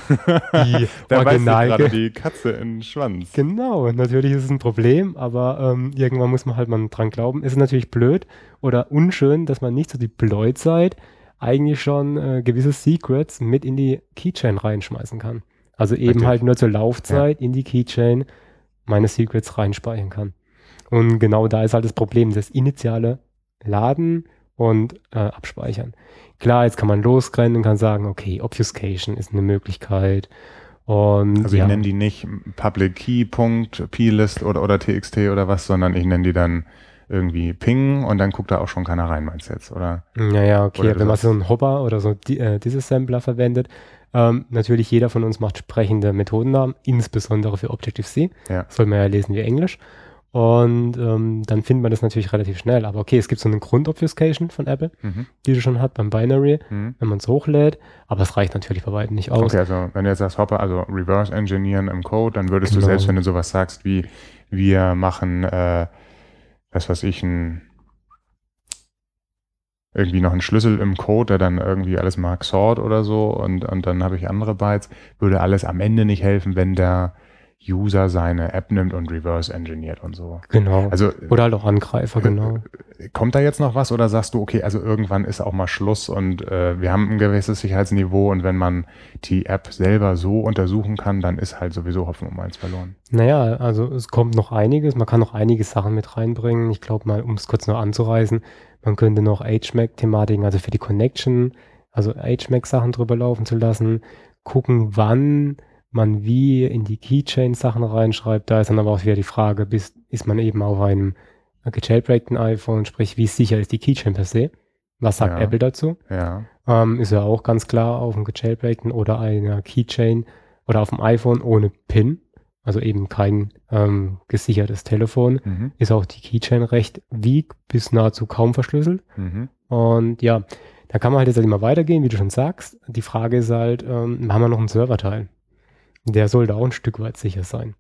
die da Original. gerade die Katze in den Schwanz. Genau, natürlich ist es ein Problem, aber ähm, irgendwann muss man halt mal dran glauben. Es ist natürlich blöd oder unschön, dass man nicht so die Blöd-Zeit eigentlich schon äh, gewisse Secrets mit in die Keychain reinschmeißen kann. Also eben Richtig. halt nur zur Laufzeit in die Keychain meine Secrets reinspeichern kann. Und genau da ist halt das Problem, das initiale Laden und äh, Abspeichern. Klar, jetzt kann man losrennen und kann sagen, okay, Obfuscation ist eine Möglichkeit. Und Also ja. ich nenne die nicht Public Key, Punkt, Plist oder, oder TXT oder was, sondern ich nenne die dann irgendwie Ping und dann guckt da auch schon keiner rein, meinst du jetzt, oder? Naja, okay, Oder wenn man so einen Hopper oder so die, äh, Disassembler verwendet, ähm, natürlich jeder von uns macht sprechende Methodennamen, insbesondere für Objective-C. Ja. Soll man ja lesen wie Englisch. Und ähm, dann findet man das natürlich relativ schnell. Aber okay, es gibt so eine Grund-Obfuscation von Apple, Mhm. die du schon hat beim Binary, Mhm. wenn man es hochlädt. Aber es reicht natürlich bei weitem nicht aus. Okay, also wenn du jetzt sagst Hopper, also Reverse Engineeren im Code, dann würdest du Genau. selbst, wenn du sowas sagst wie wir machen, äh, was weiß ich, ein, irgendwie noch einen Schlüssel im Code, der dann irgendwie alles mag sort oder so und, und dann habe ich andere Bytes, würde alles am Ende nicht helfen, wenn der User seine App nimmt und reverse engineert und so. Genau. Also oder halt auch Angreifer, genau. kommt da jetzt noch was oder sagst du, okay, also irgendwann ist auch mal Schluss und äh, wir haben ein gewisses Sicherheitsniveau und wenn man die App selber so untersuchen kann, dann ist halt sowieso Hopfen um eins verloren. Naja, also es kommt noch einiges, man kann noch einige Sachen mit reinbringen. Ich glaube mal, um es kurz noch anzureißen, man könnte noch HMAC-Thematiken, also für die Connection, also HMAC-Sachen drüber laufen zu lassen, gucken, wann man wie in die Keychain-Sachen reinschreibt. Da ist dann aber auch wieder die Frage, bis, ist man eben auf einem gejailbreakten iPhone, sprich, wie sicher ist die Keychain per se? Was sagt Ja. Apple dazu? Ja. Ähm, ist ja auch ganz klar auf dem gejailbreakten oder einer Keychain oder auf dem iPhone ohne PIN, also eben kein ähm, gesichertes Telefon, Mhm. ist auch die Keychain recht weak bis nahezu kaum verschlüsselt. Mhm. Und ja, da kann man halt jetzt halt immer weitergehen, wie du schon sagst. Die Frage ist halt, ähm, haben wir noch einen Serverteil? Der sollte auch ein Stück weit sicher sein.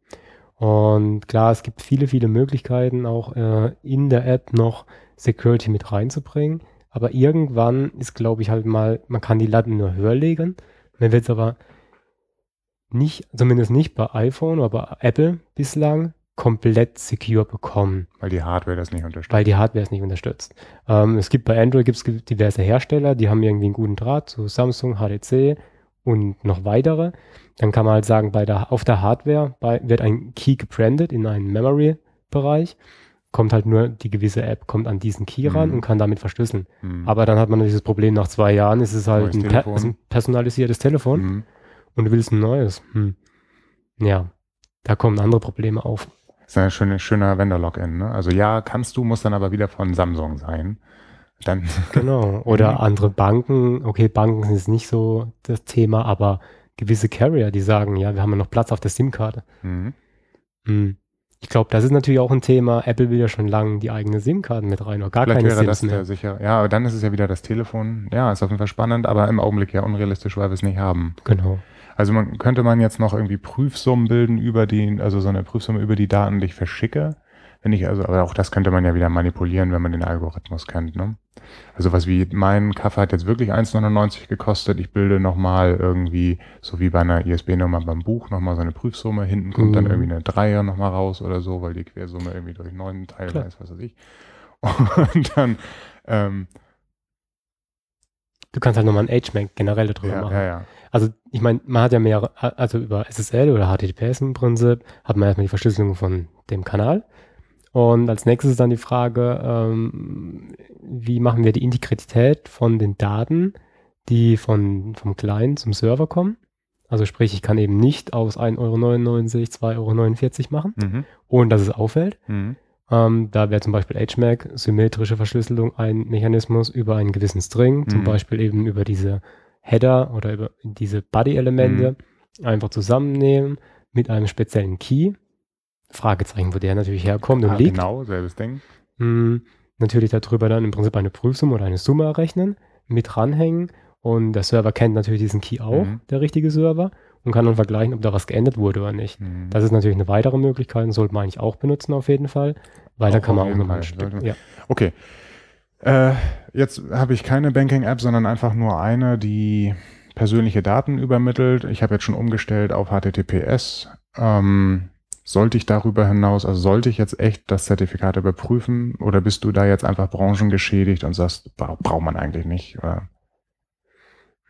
Und klar, es gibt viele, viele Möglichkeiten, auch äh, in der App noch Security mit reinzubringen. Aber irgendwann ist, glaube ich, halt mal, man kann die Latten nur höher legen. Man wird es aber nicht, zumindest nicht bei iPhone oder bei Apple bislang, komplett secure bekommen Weil die Hardware das nicht unterstützt. weil die Hardware es nicht unterstützt. Ähm, es gibt bei Android gibt's diverse Hersteller, die haben irgendwie einen guten Draht zu Samsung, HTC und noch weitere. Dann kann man halt sagen, bei der, auf der Hardware bei, wird ein Key gebrandet in einen Memory-Bereich. Kommt halt nur die gewisse App, kommt an diesen Key ran Mhm. und kann damit verschlüsseln. Mhm. Aber dann hat man dieses Problem, nach zwei Jahren ist es halt ein, per, ist ein personalisiertes Telefon Mhm. und du willst ein neues. Hm. Ja, da kommen andere Probleme auf. ist ein schöner, schöner Vendor-Login, ne? Also ja, kannst du, muss dann aber wieder von Samsung sein. Dann, Genau. Oder Mhm. andere Banken. Okay, Banken sind jetzt nicht so das Thema, aber gewisse Carrier, die sagen, ja, wir haben ja noch Platz auf der SIM-Karte. mhm. Hm. Ich glaube, das ist natürlich auch ein Thema. Apple will ja schon lange die eigene SIM-Karten mit rein oder gar Vielleicht keine wäre SIMs das mehr. sicher. Ja, aber dann ist es ja wieder das Telefon. Ja, ist auf jeden Fall spannend, aber im Augenblick ja unrealistisch, weil wir es nicht haben. Genau. Also man könnte man jetzt noch irgendwie Prüfsummen bilden über die, also so eine Prüfsumme über die Daten, die ich verschicke. Wenn ich, also, aber auch das könnte man ja wieder manipulieren, wenn man den Algorithmus kennt, ne? Also was wie mein Kaffee hat jetzt wirklich 1,99 gekostet. Ich bilde nochmal irgendwie, so wie bei einer ISB-Nummer beim Buch, nochmal so eine Prüfsumme. Hinten kommt dann Mhm. irgendwie eine Dreier nochmal raus oder so, weil die Quersumme irgendwie durch neun Klar. ist, was weiß ich. Und dann, ähm, Du kannst halt nochmal ein HMAC generell darüber ja, machen. ja, ja. Also ich meine, man hat ja mehrere, also über SSL oder HTTPS im Prinzip, hat man erstmal die Verschlüsselung von dem Kanal. Und als nächstes dann die Frage, ähm, wie machen wir die Integrität von den Daten, die von, vom Client zum Server kommen. Also sprich, ich kann eben nicht aus 1,99 Euro, 2,49 Euro machen, Mhm. ohne dass es auffällt. Mhm. Ähm, da wäre zum Beispiel HMAC, symmetrische Verschlüsselung, ein Mechanismus über einen gewissen String, zum Mhm. Beispiel eben über diese Header oder über diese Body-Elemente einfach zusammennehmen mit einem speziellen Key. Fragezeichen, wo der natürlich herkommt und Ah, liegt. genau, selbes Ding. Mm, natürlich darüber dann im Prinzip eine Prüfsumme oder eine Summe errechnen, mit ranhängen und der Server kennt natürlich diesen Key auch, Mhm. der richtige Server, und kann dann vergleichen, ob da was geändert wurde oder nicht. Mhm. Das ist natürlich eine weitere Möglichkeit und sollte man eigentlich auch benutzen auf jeden Fall, weil da Auch kann auf man auch nochmal ein Stück. Ja. Okay. Äh, jetzt habe ich keine Banking-App, sondern einfach nur eine, die persönliche Daten übermittelt. Ich habe jetzt schon umgestellt auf HTTPS. Ähm, sollte ich darüber hinaus, also sollte ich jetzt echt das Zertifikat überprüfen oder bist du da jetzt einfach branchengeschädigt und sagst, bra braucht man eigentlich nicht? Oder?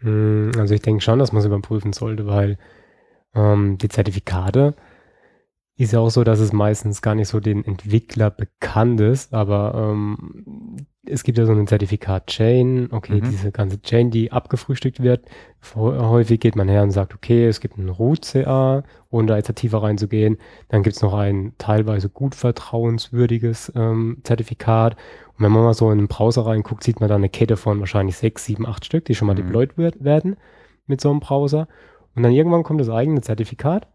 Mm, Also ich denke schon, dass man es überprüfen sollte, weil ähm, die Zertifikate ist ja auch so, dass es meistens gar nicht so den Entwickler bekannt ist, aber ähm, es gibt ja so eine Zertifikat-Chain, okay, Mhm. diese ganze Chain, die abgefrühstückt wird. Hä- Häufig geht man her und sagt, okay, es gibt ein Root-CA, ohne da jetzt tiefer reinzugehen. Dann gibt es noch ein teilweise gut vertrauenswürdiges ähm, Zertifikat. Und wenn man mal so in den Browser reinguckt, sieht man da eine Kette von wahrscheinlich sechs, sieben, acht Stück, die schon mal Mhm. deployed wird, werden mit so einem Browser. Und dann irgendwann kommt das eigene Zertifikat.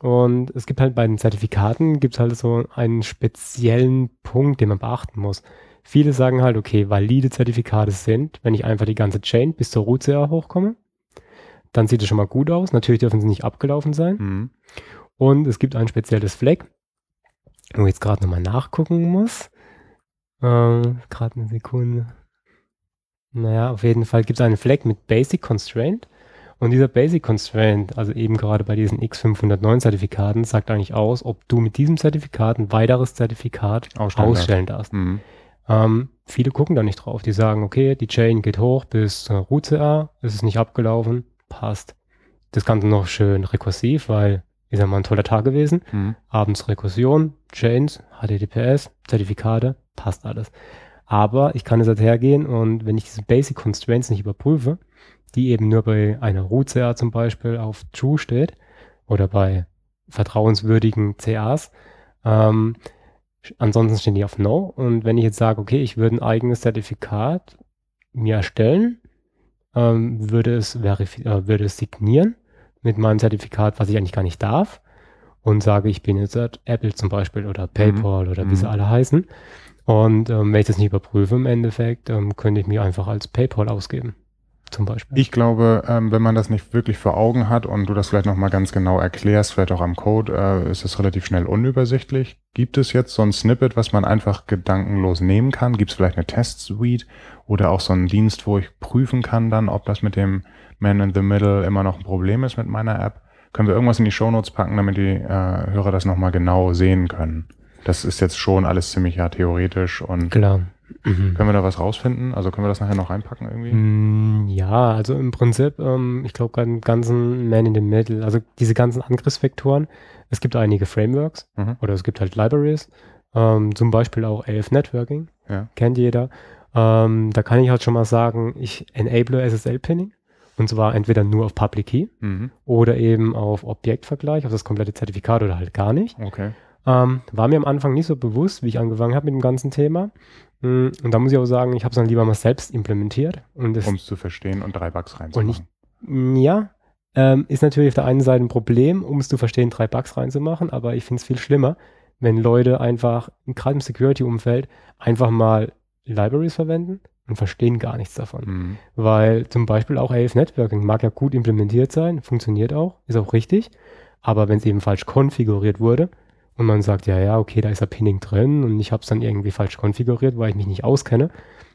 Und es gibt halt bei den Zertifikaten gibt es halt so einen speziellen Punkt, den man beachten muss. Viele sagen halt, okay, valide Zertifikate sind, wenn ich einfach die ganze Chain bis zur Root CA hochkomme, dann sieht es schon mal gut aus. Natürlich dürfen sie nicht abgelaufen sein. Mhm. Und es gibt ein spezielles Flag, wo ich jetzt gerade nochmal nachgucken muss. Ähm, gerade eine Sekunde. Naja, auf jeden Fall gibt es einen Flag mit Basic Constraint. Und dieser Basic Constraint, also eben gerade bei diesen X509 Zertifikaten, sagt eigentlich aus, ob du mit diesem Zertifikat ein weiteres Zertifikat Ausstellen darfst. ausstellen darfst. Mhm. Ähm, viele gucken da nicht drauf. Die sagen, okay, die Chain geht hoch bis zur Root CA, es ist nicht abgelaufen, passt. Das Ganze noch schön rekursiv, weil ist ja mal ein toller Tag gewesen. Mhm. Abends Rekursion, Chains, HTTPS, Zertifikate, passt alles. Aber ich kann jetzt halt hergehen und wenn ich diese Basic Constraints nicht überprüfe, die eben nur bei einer Root CA zum Beispiel auf True steht oder bei vertrauenswürdigen CAs, ähm, ansonsten stehen die auf No. Und wenn ich jetzt sage, okay, ich würde ein eigenes Zertifikat mir erstellen, ähm, würde, es äh, würde es signieren mit meinem Zertifikat, was ich eigentlich gar nicht darf und sage, ich bin jetzt Apple zum Beispiel oder PayPal oder wie sie Mhm. alle heißen. Und ähm, wenn ich das nicht überprüfe im Endeffekt, ähm, könnte ich mich einfach als PayPal ausgeben. Zum Beispiel. Ich glaube, ähm, wenn man das nicht wirklich vor Augen hat und du das vielleicht nochmal ganz genau erklärst, vielleicht auch am Code, äh, ist es relativ schnell unübersichtlich. Gibt es jetzt so ein Snippet, was man einfach gedankenlos nehmen kann? Gibt es vielleicht eine Test-Suite oder auch so einen Dienst, wo ich prüfen kann dann, ob das mit dem Man in the Middle immer noch ein Problem ist mit meiner App? Können wir irgendwas in die Shownotes packen, damit die äh, Hörer das nochmal genau sehen können? Das ist jetzt schon alles ziemlich ja theoretisch und Klar. Mhm. können wir da was rausfinden? Also können wir das nachher noch reinpacken irgendwie? Mm, Ja, also im Prinzip, ähm, ich glaube, den ganzen Man in the Middle, also diese ganzen Angriffsvektoren, es gibt einige Frameworks Mhm. oder es gibt halt Libraries, ähm, zum Beispiel auch AF Networking, Ja. kennt jeder. Ähm, da kann ich halt schon mal sagen, ich enable SSL-Pinning und zwar entweder nur auf Public Key Mhm. oder eben auf Objektvergleich, auf das komplette Zertifikat oder halt gar nicht. Okay. Ähm, war mir am Anfang nicht so bewusst, wie ich angefangen habe mit dem ganzen Thema. Mm, Und da muss ich auch sagen, ich habe es dann lieber mal selbst implementiert. Um es zu verstehen und drei Bugs reinzumachen. Und ich- Mm, Ja, ähm, ist natürlich auf der einen Seite ein Problem, um es zu verstehen, drei Bugs reinzumachen, aber ich finde es viel schlimmer, wenn Leute einfach, gerade im Security-Umfeld, einfach mal Libraries verwenden und verstehen gar nichts davon. Mhm. Weil zum Beispiel auch AF Networking mag ja gut implementiert sein, funktioniert auch, ist auch richtig, aber wenn es eben falsch konfiguriert wurde und man sagt, ja, ja, okay, da ist ja Pinning drin und ich habe es dann irgendwie falsch konfiguriert, weil ich mich nicht auskenne,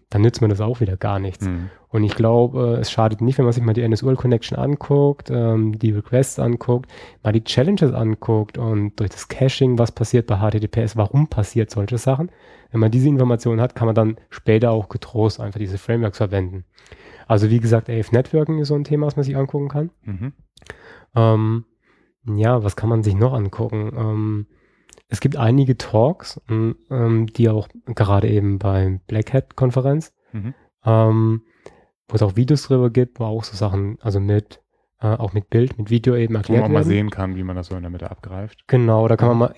dann nützt mir das auch wieder gar nichts. Mhm. Und ich glaube, äh, es schadet nicht, wenn man sich mal die NSUL-Connection anguckt, ähm, die Requests anguckt, mal die Challenges anguckt und durch das Caching, was passiert bei HTTPS, warum passiert solche Sachen. Wenn man diese Informationen hat, kann man dann später auch getrost einfach diese Frameworks verwenden. Also wie gesagt, AF Networking ist so ein Thema, was man sich angucken kann. Mhm. Ähm, ja, was kann man sich noch angucken? Ähm, es gibt einige Talks, ähm, die auch gerade eben beim Black Hat-Konferenz Mhm. ähm, wo es auch Videos drüber gibt, wo auch so Sachen, also mit, äh, auch mit Bild, mit Video eben Wo erklärt man mal werden. sehen kann, wie man das so in der Mitte abgreift. Genau, da kann man Mhm. mal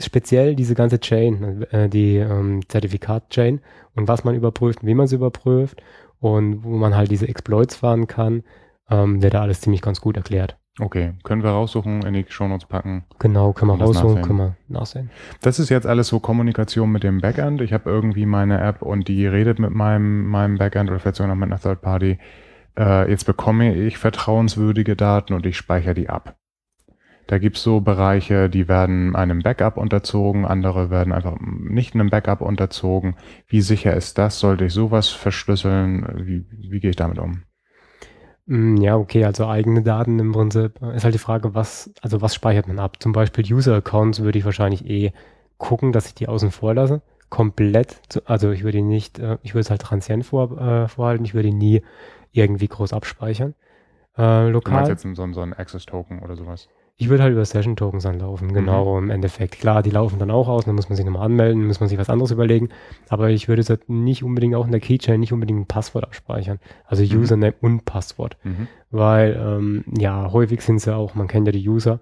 speziell diese ganze Chain, äh, die ähm, Zertifikat-Chain und was man überprüft, wie man sie überprüft und wo man halt diese Exploits fahren kann, ähm, wird da alles ziemlich ganz gut erklärt. Okay, können wir raussuchen, in die Shownotes packen. Genau, können wir raussuchen, nachsehen. können wir nachsehen. Das ist jetzt alles so Kommunikation mit dem Backend. Ich habe irgendwie meine App und die redet mit meinem, meinem Backend oder vielleicht sogar noch mit einer Third Party. Äh, jetzt bekomme ich vertrauenswürdige Daten und ich speichere die ab. Da gibt's so Bereiche, die werden einem Backup unterzogen, andere werden einfach nicht einem Backup unterzogen. Wie sicher ist das? Sollte ich sowas verschlüsseln? Wie, wie gehe ich damit um? Mm, Ja, okay, also eigene Daten im Prinzip ist halt die Frage, was, also was speichert man ab? Zum Beispiel User-Accounts würde ich wahrscheinlich eh gucken, dass ich die außen vor lasse. Komplett, also ich würde nicht, äh, ich würde es halt transient vor, äh, vorhalten, ich würde die nie irgendwie groß abspeichern. Äh, Du meinst lokal. jetzt so, so ein Access-Token oder sowas? Ich würde halt über Session-Tokens anlaufen, genau, im Endeffekt. Klar, die laufen dann auch aus, dann muss man sich nochmal anmelden, muss man sich was anderes überlegen. Aber ich würde jetzt halt nicht unbedingt auch in der Keychain nicht unbedingt ein Passwort abspeichern. Also Mhm. Username und Passwort. Mhm. Weil, ähm, ja, häufig sind sie auch, man kennt ja die User,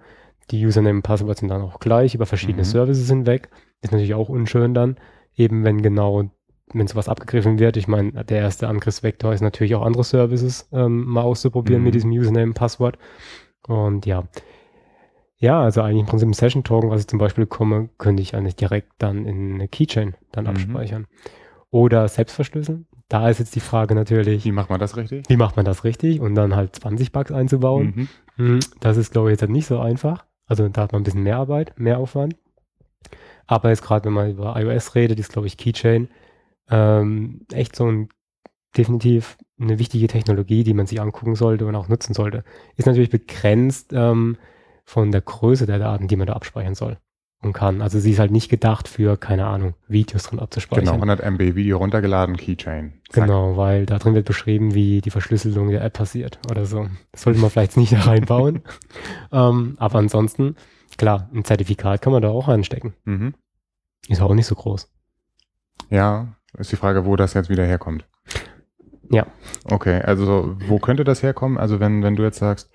die Username und Passwort sind dann auch gleich über verschiedene Mhm. Services hinweg. Ist natürlich auch unschön dann, eben wenn genau, wenn sowas abgegriffen wird. Ich meine, der erste Angriffsvektor ist natürlich auch andere Services ähm, mal auszuprobieren Mhm. mit diesem Username und Passwort. Und ja. Ja, also eigentlich im Prinzip ein Session-Token, was ich zum Beispiel bekomme, könnte ich eigentlich direkt dann in eine Keychain dann Mhm. abspeichern. Oder selbst verschlüsseln. Da ist jetzt die Frage natürlich, Wie macht man das richtig? wie macht man das richtig und dann halt 20 Bugs einzubauen. Mhm. Hm, Das ist, glaube ich, jetzt halt nicht so einfach. Also da hat man ein bisschen mehr Arbeit, mehr Aufwand. Aber jetzt gerade, wenn man über iOS redet, ist, glaube ich, Keychain ähm, echt so ein definitiv eine wichtige Technologie, die man sich angucken sollte und auch nutzen sollte. Ist natürlich begrenzt ähm, von der Größe der Daten, die man da abspeichern soll und kann. Also sie ist halt nicht gedacht für, keine Ahnung, Videos drin abzuspeichern. Genau, 100 MB Video runtergeladen, Keychain. Zack. Genau, weil da drin wird beschrieben, wie die Verschlüsselung der App passiert oder so. Das sollte man vielleicht nicht da reinbauen. ähm, aber ansonsten, klar, ein Zertifikat kann man da auch reinstecken. Mhm. Ist auch nicht so groß. Ja, ist die Frage, wo das jetzt wieder herkommt. Ja. Okay, also wo könnte das herkommen? Also wenn, wenn du jetzt sagst,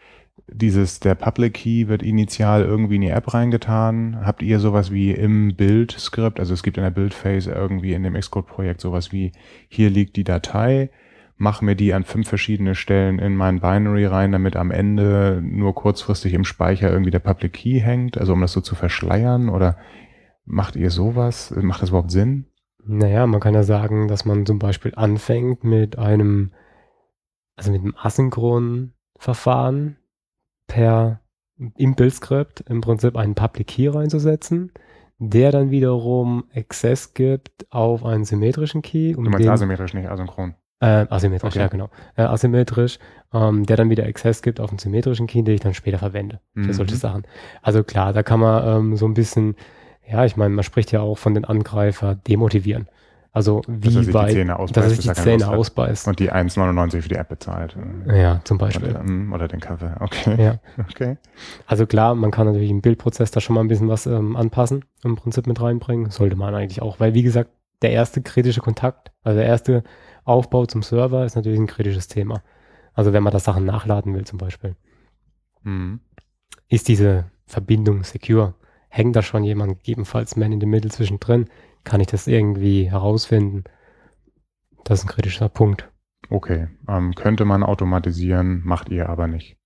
dieses, der Public Key wird initial irgendwie in die App reingetan, habt ihr sowas wie im Build-Skript, also es gibt in der Build-Phase irgendwie in dem Xcode-Projekt sowas wie, hier liegt die Datei, mach mir die an fünf verschiedene Stellen in mein Binary rein, damit am Ende nur kurzfristig im Speicher irgendwie der Public Key hängt, also um das so zu verschleiern oder macht ihr sowas? Macht das überhaupt Sinn? Naja, man kann ja sagen, dass man zum Beispiel anfängt mit einem, also mit einem asynchronen Verfahren per im Build-Skript im Prinzip einen Public Key reinzusetzen, der dann wiederum Access gibt auf einen symmetrischen Key. Um Du meinst den- asymmetrisch, nicht asynchron. Äh, asymmetrisch, Okay. ja genau. Äh, asymmetrisch, ähm, der dann wieder Access gibt auf einen symmetrischen Key, den ich dann später verwende für Mhm. solche Sachen. Also klar, da kann man ähm, so ein bisschen, ja, ich meine, man spricht ja auch von den Angreifer demotivieren. Also wie Dass die weit, Zähne ausbeißt, dass er sich die Zähne ausbeißt. Und die 1,99 für die App bezahlt. ja, zum Beispiel. Oder, mm, oder den Kaffee. Okay. Ja. Okay. Also klar, man kann natürlich im Bildprozess da schon mal ein bisschen was ähm, anpassen, im Prinzip mit reinbringen. Sollte man eigentlich auch, weil wie gesagt, der erste kritische Kontakt, also der erste Aufbau zum Server ist natürlich ein kritisches Thema. Also wenn man da Sachen nachladen will zum Beispiel. Mhm. Ist diese Verbindung secure? Hängt da schon jemand gegebenenfalls man in the middle zwischendrin? Kann ich das irgendwie herausfinden? Das ist ein kritischer Punkt. Okay. Ähm, könnte man automatisieren, macht ihr aber nicht.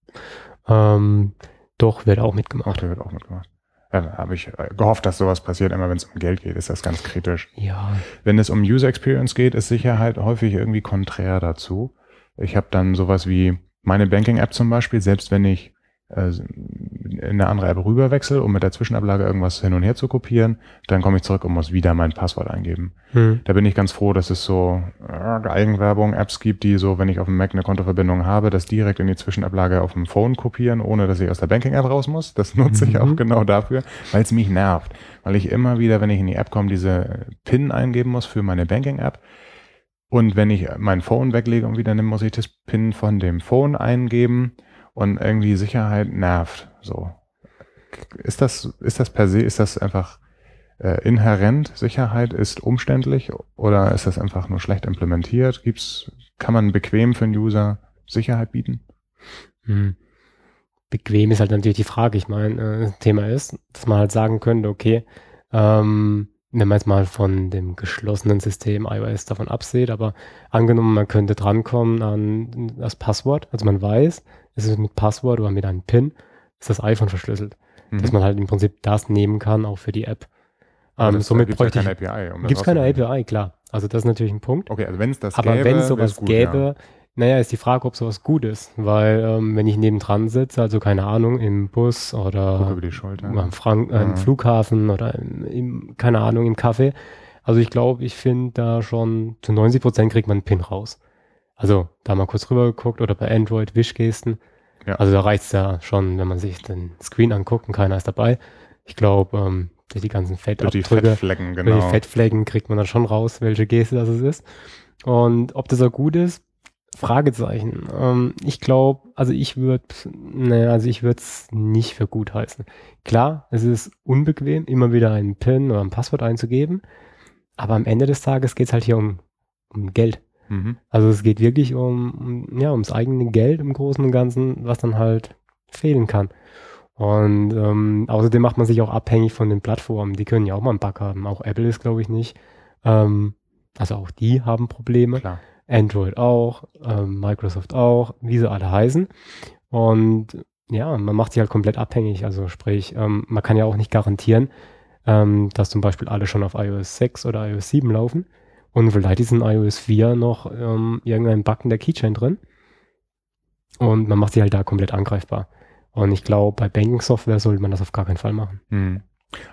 Ähm, doch, wird auch mitgemacht. Okay, wird auch mitgemacht. Ja, habe ich äh, gehofft, dass sowas passiert. Immer wenn es um Geld geht, ist das ganz kritisch. Ja, Wenn es um User Experience geht, ist Sicherheit häufig irgendwie konträr dazu. Ich habe dann sowas wie meine Banking-App zum Beispiel, selbst wenn ich in eine andere App rüberwechsel, um mit der Zwischenablage irgendwas hin und her zu kopieren, dann komme ich zurück und muss wieder mein Passwort eingeben. hm. Da bin ich ganz froh, dass es so äh, Eigenwerbung, Apps gibt, die so, wenn ich auf dem Mac eine Kontoverbindung habe, das direkt in die Zwischenablage auf dem Phone kopieren, ohne dass ich aus der Banking-App raus muss. Das nutze ich Mhm. auch genau dafür, weil es mich nervt. Weil ich immer wieder, wenn ich in die App komme, diese PIN eingeben muss für meine Banking-App. Und wenn ich mein Phone weglege und wieder nehme, muss ich das PIN von dem Phone eingeben und irgendwie Sicherheit nervt. So. Ist das, ist das per se, ist das einfach äh, inhärent Sicherheit ist umständlich oder ist das einfach nur schlecht implementiert? Gibt's, kann man bequem für einen User Sicherheit bieten? Hm. Bequem ist halt natürlich die Frage. Ich meine, äh, Thema ist, dass man halt sagen könnte, okay, ähm, wenn man jetzt mal von dem geschlossenen System iOS davon absieht, aber angenommen, man könnte drankommen an das Passwort, also man weiß, es ist mit Passwort oder mit einem PIN, ist das iPhone verschlüsselt. Mhm. Dass man halt im Prinzip das nehmen kann, auch für die App. Ähm, somit bräuchte ja keine API. Um gibt es keine API, klar. Also das ist natürlich ein Punkt. Okay, also wenn es das Aber gäbe, wenn es sowas gut, gäbe, ja. Naja, ist die Frage, ob sowas gut ist. Weil ähm, wenn ich nebendran sitze, also keine Ahnung, im Bus oder am Frank äh, im Flughafen oder im, im, keine Ahnung, im Café. Also ich glaube, ich finde da schon zu 90 Prozent kriegt man einen Pin raus. Also da mal kurz rüber geguckt oder bei Android Wischgesten. Ja. Also da reicht es ja schon, wenn man sich den Screen anguckt und keiner ist dabei. Ich glaube, ähm, durch die ganzen Fettabdrücke, durch die Fettflecken, genau. durch die Fettflecken kriegt man dann schon raus, welche Geste das ist. Und ob das auch gut ist, Fragezeichen. Ähm, ich glaube, also ich würde, naja, also ich würde es nicht für gut heißen. Klar, es ist unbequem, immer wieder einen PIN oder ein Passwort einzugeben, aber am Ende des Tages geht es halt hier um, um Geld. Mhm. Also es geht wirklich um, um, ja, ums eigene Geld im Großen und Ganzen, was dann halt fehlen kann. Und ähm, außerdem macht man sich auch abhängig von den Plattformen. Die können ja auch mal einen Bug haben. Auch Apple ist, glaube ich, nicht. Ähm, also auch die haben Probleme. Klar. Android auch, ähm, Microsoft auch, wie sie alle heißen. Und ja, man macht sich halt komplett abhängig. Also sprich, ähm, man kann ja auch nicht garantieren, ähm, dass zum Beispiel alle schon auf iOS 6 oder iOS 7 laufen. Und vielleicht ist in iOS 4 noch ähm, irgendein Bug in der Keychain drin. Und man macht sich halt da komplett angreifbar. Und ich glaube, bei Banking-Software sollte man das auf gar keinen Fall machen. Hm.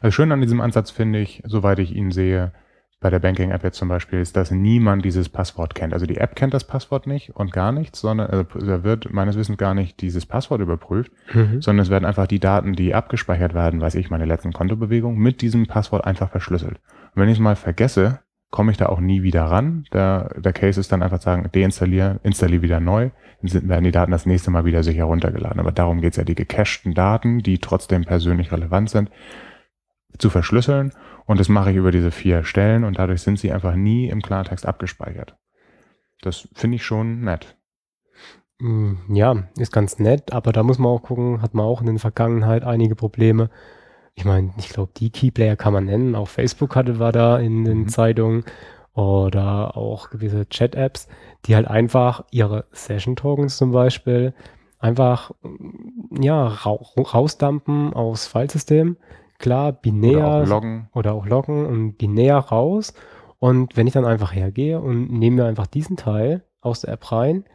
Also schön an diesem Ansatz finde ich, soweit ich ihn sehe, bei der Banking-App jetzt zum Beispiel, ist, dass niemand dieses Passwort kennt. Also die App kennt das Passwort nicht und gar nichts, sondern also da wird meines Wissens gar nicht dieses Passwort überprüft, mhm. sondern es werden einfach die Daten, die abgespeichert werden, weiß ich, meine letzten Kontobewegungen, mit diesem Passwort einfach verschlüsselt. Und wenn ich es mal vergesse, komme ich da auch nie wieder ran. Der, der Case ist dann einfach sagen, deinstalliere, installiere wieder neu, dann sind, werden die Daten das nächste Mal wieder sicher runtergeladen. Aber darum geht es ja, die gecachten Daten, die trotzdem persönlich relevant sind, zu verschlüsseln. Und das mache ich über diese vier Stellen und dadurch sind sie einfach nie im Klartext abgespeichert. Das finde ich schon nett. Hm, ja, ist ganz nett, aber da muss man auch gucken, hat man auch in der Vergangenheit einige Probleme ich meine, ich glaube, die Keyplayer kann man nennen. Auch Facebook hatte war da in den mhm. Zeitungen oder auch gewisse Chat-Apps, die halt einfach ihre Session-Tokens zum Beispiel einfach ja ra rausdampen aus Filesystem. Klar, binär oder auch, loggen. oder auch loggen und binär raus. Und wenn ich dann einfach hergehe und nehme mir einfach diesen Teil aus der App rein,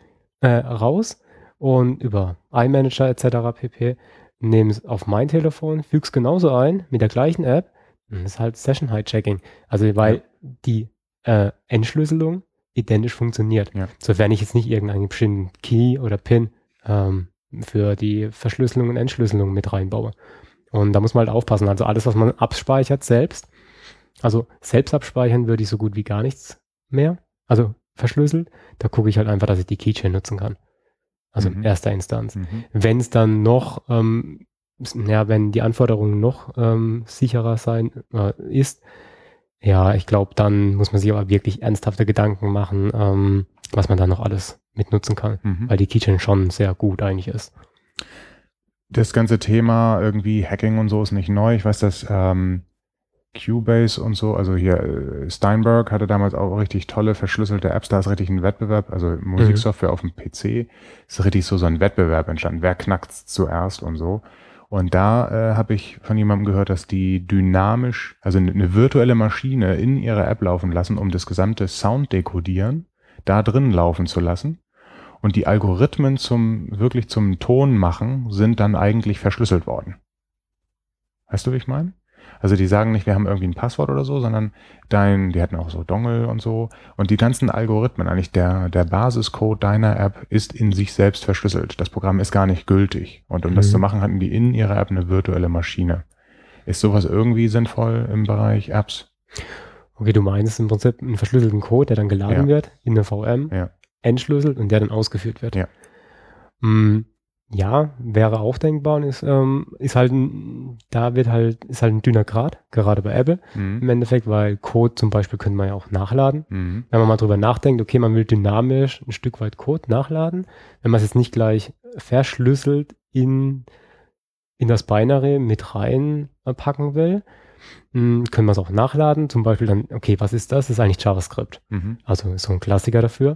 äh, raus und über iManager etc. pp nehme es auf mein Telefon, füge es genauso ein mit der gleichen App. Das ist halt Session Hijacking. Also weil ja. die äh, Entschlüsselung identisch funktioniert. Ja. Sofern ich jetzt nicht irgendeinen bestimmten Key oder PIN ähm, für die Verschlüsselung und Entschlüsselung mit reinbaue. Und da muss man halt aufpassen. Also alles, was man abspeichert selbst, also selbst abspeichern würde ich so gut wie gar nichts mehr. Also verschlüsselt. Da gucke ich halt einfach, dass ich die Keychain nutzen kann. Also mhm. in erster Instanz. Mhm. Wenn es dann noch, ähm, ja, wenn die Anforderung noch ähm, sicherer sein äh, ist, ja, ich glaube, dann muss man sich aber wirklich ernsthafte Gedanken machen, ähm, was man da noch alles mitnutzen kann, mhm. weil die Keychain schon sehr gut eigentlich ist. Das ganze Thema irgendwie Hacking und so ist nicht neu. Ich weiß, dass ähm, Cubase und so, also hier äh, Steinberg hatte damals auch richtig tolle verschlüsselte Apps, da ist richtig ein Wettbewerb, also Musiksoftware mhm. auf dem PC, ist richtig so so ein Wettbewerb entstanden, wer knackt's zuerst und so. Und da äh, habe ich von jemandem gehört, dass die dynamisch, also eine virtuelle Maschine in ihrer App laufen lassen, um das gesamte Sound dekodieren, da drin laufen zu lassen. Und die Algorithmen zum wirklich zum Ton machen sind dann eigentlich verschlüsselt worden. Weißt du, wie ich meine? Also die sagen nicht, wir haben irgendwie ein Passwort oder so, sondern dein, die hatten auch so Dongle und so. Und die ganzen Algorithmen, eigentlich der, der Basiscode deiner App ist in sich selbst verschlüsselt. Das Programm ist gar nicht gültig. Und um mhm. das zu machen, hatten die in ihrer App eine virtuelle Maschine. Ist sowas irgendwie sinnvoll im Bereich Apps? Okay, du meinst im Prinzip einen verschlüsselten Code, der dann geladen ja. wird in eine VM, ja. Entschlüsselt und der dann ausgeführt wird. Ja. Mm, ja, wäre auch denkbar und ist, ähm, ist halt, ein, da wird halt, ist halt ein dünner Grad, gerade bei Apple mhm. im Endeffekt, weil Code zum Beispiel könnte man ja auch nachladen. Mhm. Wenn man mal drüber nachdenkt, okay, man will dynamisch ein Stück weit Code nachladen, wenn man es jetzt nicht gleich verschlüsselt in, in das Binary mit rein packen will, mh, hm, können wir es auch nachladen. Zum Beispiel dann, okay, was ist das? Das ist eigentlich JavaScript. Mhm. Also so ein Klassiker dafür.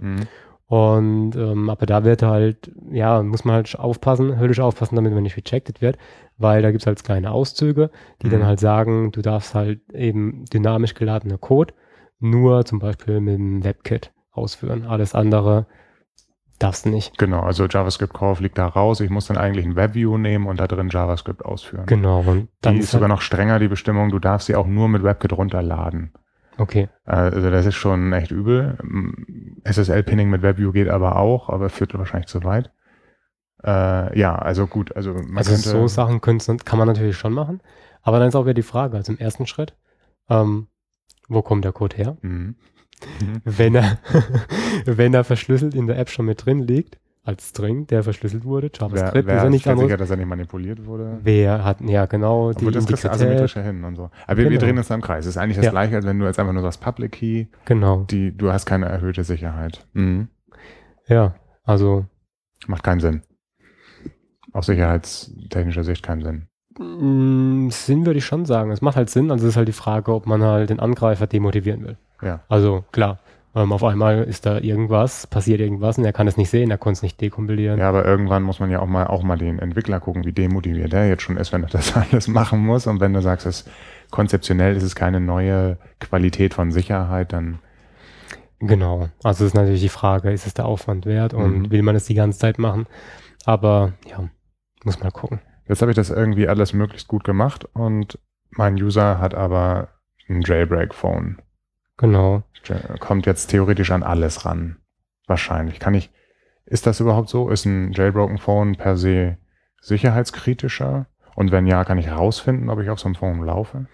Und ähm, aber da wird halt, ja, muss man halt aufpassen, höllisch aufpassen, damit man nicht rejected wird, weil da gibt es halt kleine Auszüge, die mhm. dann halt sagen, du darfst halt eben dynamisch geladener Code nur zum Beispiel mit dem WebKit ausführen. Alles andere darfst du nicht. Genau, also JavaScript Core fliegt da raus. Ich muss dann eigentlich ein WebView nehmen und da drin JavaScript ausführen. Genau. Und dann die ist, ist sogar halt noch strenger, die Bestimmung. Du darfst sie auch nur mit WebKit runterladen. Okay. Also das ist schon echt übel. SSL-Pinning mit WebView geht aber auch, aber führt wahrscheinlich zu weit. Äh, ja, also gut. Also, man also könnte, so Sachen kann man natürlich schon machen. Aber dann ist auch wieder die Frage, also im ersten Schritt, ähm, wo kommt der Code her? Mhm. Mhm. Wenn, er, wenn er verschlüsselt in der App schon mit drin liegt, als String, der verschlüsselt wurde. JavaScript wer, wer ist ja nicht anderes. sicher, dass er nicht manipuliert wurde. Wer hat, ja genau, die das kriegst du asymmetrischer hin und so. Aber genau. wir, drehen uns da im Kreis. Das ist eigentlich das ja. gleiche, als wenn du jetzt einfach nur sagst Public Key. Genau. Die, du hast keine erhöhte Sicherheit. Mhm. Ja, also. Macht keinen Sinn. Aus sicherheitstechnischer Sicht keinen Sinn. Mm, Sinn würde ich schon sagen. Es macht halt Sinn. Also es ist halt die Frage, ob man halt den Angreifer demotivieren will. Ja. Also klar, ähm, auf einmal ist da irgendwas, passiert irgendwas und er kann es nicht sehen, er konnte es nicht dekompilieren. Ja, aber irgendwann muss man ja auch mal, auch mal den Entwickler gucken, wie demotiviert er jetzt schon ist, wenn er das alles machen muss. Und wenn du sagst, es konzeptionell ist es keine neue Qualität von Sicherheit, dann. Genau. Also ist natürlich die Frage, ist es der Aufwand wert und mhm. will man es die ganze Zeit machen? Aber ja, muss mal gucken. Jetzt habe ich das irgendwie alles möglichst gut gemacht und mein User hat aber ein Jailbreak-Phone. Genau. Kommt jetzt theoretisch an alles ran. Wahrscheinlich. Kann ich, ist das überhaupt so? Ist ein Jailbroken Phone per se sicherheitskritischer? Und wenn ja, kann ich herausfinden, ob ich auf so einem Phone laufe?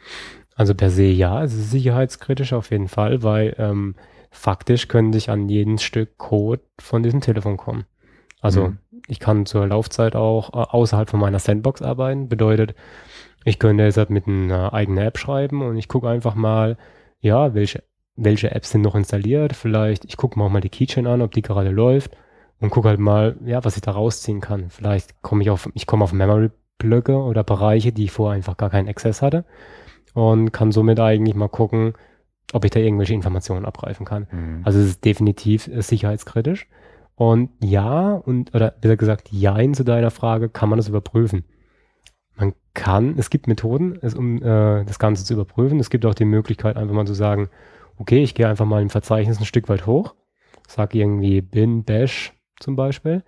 Also per se ja, es ist sicherheitskritisch auf jeden Fall, weil ähm, faktisch könnte ich an jeden Stück Code von diesem Telefon kommen. Also mhm. ich kann zur Laufzeit auch äh, außerhalb von meiner Sandbox arbeiten. Bedeutet, ich könnte jetzt halt mit einer eigenen App schreiben und ich gucke einfach mal, ja, welche welche Apps sind noch installiert. Vielleicht, ich gucke mir auch mal die Keychain an, ob die gerade läuft und gucke halt mal, ja, was ich da rausziehen kann. Vielleicht komme ich auf, ich komme auf Memory-Blöcke oder Bereiche, die ich vorher einfach gar keinen Access hatte und kann somit eigentlich mal gucken, ob ich da irgendwelche Informationen abgreifen kann. Mhm. Also es ist definitiv äh, sicherheitskritisch. Und ja, und, oder besser gesagt, jein zu deiner Frage, kann man das überprüfen. Man kann, es gibt Methoden, es, um äh, das Ganze zu überprüfen. Es gibt auch die Möglichkeit, einfach mal zu sagen, okay, ich gehe einfach mal im Verzeichnis ein Stück weit hoch, sage irgendwie bin bash zum Beispiel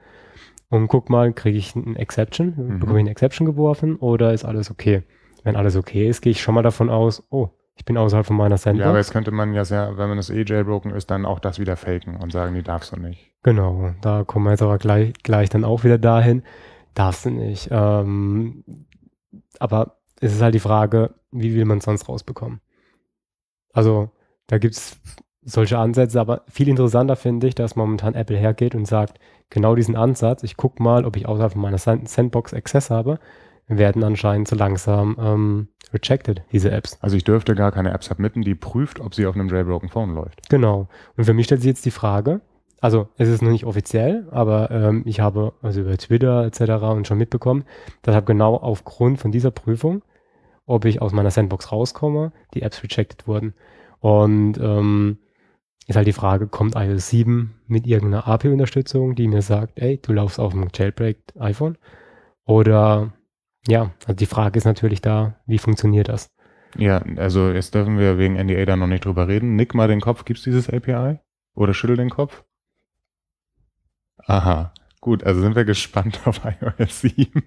und guck mal, kriege ich einen Exception, mhm. bekomme ich eine Exception geworfen oder ist alles okay? Wenn alles okay ist, gehe ich schon mal davon aus, oh, ich bin außerhalb von meiner Sandbox. Ja, aber jetzt könnte man ja sehr, wenn man das eh jailbroken ist, dann auch das wieder faken und sagen, die darfst du nicht. Genau, da kommen wir jetzt aber gleich, gleich dann auch wieder dahin, darfst du nicht. Ähm, aber es ist halt die Frage, wie will man es sonst rausbekommen? Also da gibt es solche Ansätze, aber viel interessanter finde ich, dass momentan Apple hergeht und sagt, genau diesen Ansatz, ich gucke mal, ob ich außerhalb meiner Sandbox Access habe, werden anscheinend so langsam ähm, rejected, diese Apps. Also ich dürfte gar keine App submitten, die prüft, ob sie auf einem jailbroken Phone läuft. Genau. Und für mich stellt sich jetzt die Frage, also es ist noch nicht offiziell, aber ähm, ich habe also über Twitter etc. und schon mitbekommen, dass habe genau aufgrund von dieser Prüfung, ob ich aus meiner Sandbox rauskomme, die Apps rejected wurden. Und ähm, ist halt die Frage, kommt iOS 7 mit irgendeiner API-Unterstützung, die mir sagt, ey, du laufst auf einem Jailbreak iPhone? Oder ja, also die Frage ist natürlich da, wie funktioniert das? Ja, also jetzt dürfen wir wegen NDA da noch nicht drüber reden. Nick mal den Kopf, gibt es dieses API? Oder schüttel den Kopf? Aha, gut, also sind wir gespannt auf iOS 7.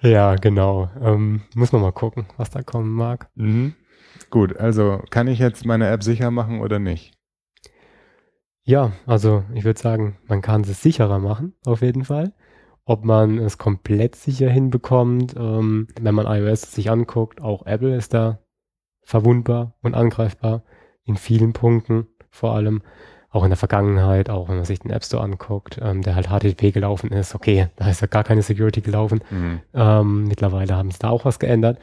ja, genau. Ähm, muss man mal gucken, was da kommen mag. Mhm. Gut, also kann ich jetzt meine App sicher machen oder nicht? Ja, also ich würde sagen, man kann es sicherer machen, auf jeden Fall. Ob man es komplett sicher hinbekommt, ähm, wenn man iOS sich anguckt, auch Apple ist da verwundbar und angreifbar in vielen Punkten, vor allem auch in der Vergangenheit, auch wenn man sich den App Store anguckt, ähm, der halt HTTP gelaufen ist, okay, da ist ja gar keine Security gelaufen. Mhm. Ähm, mittlerweile haben sie da auch was geändert,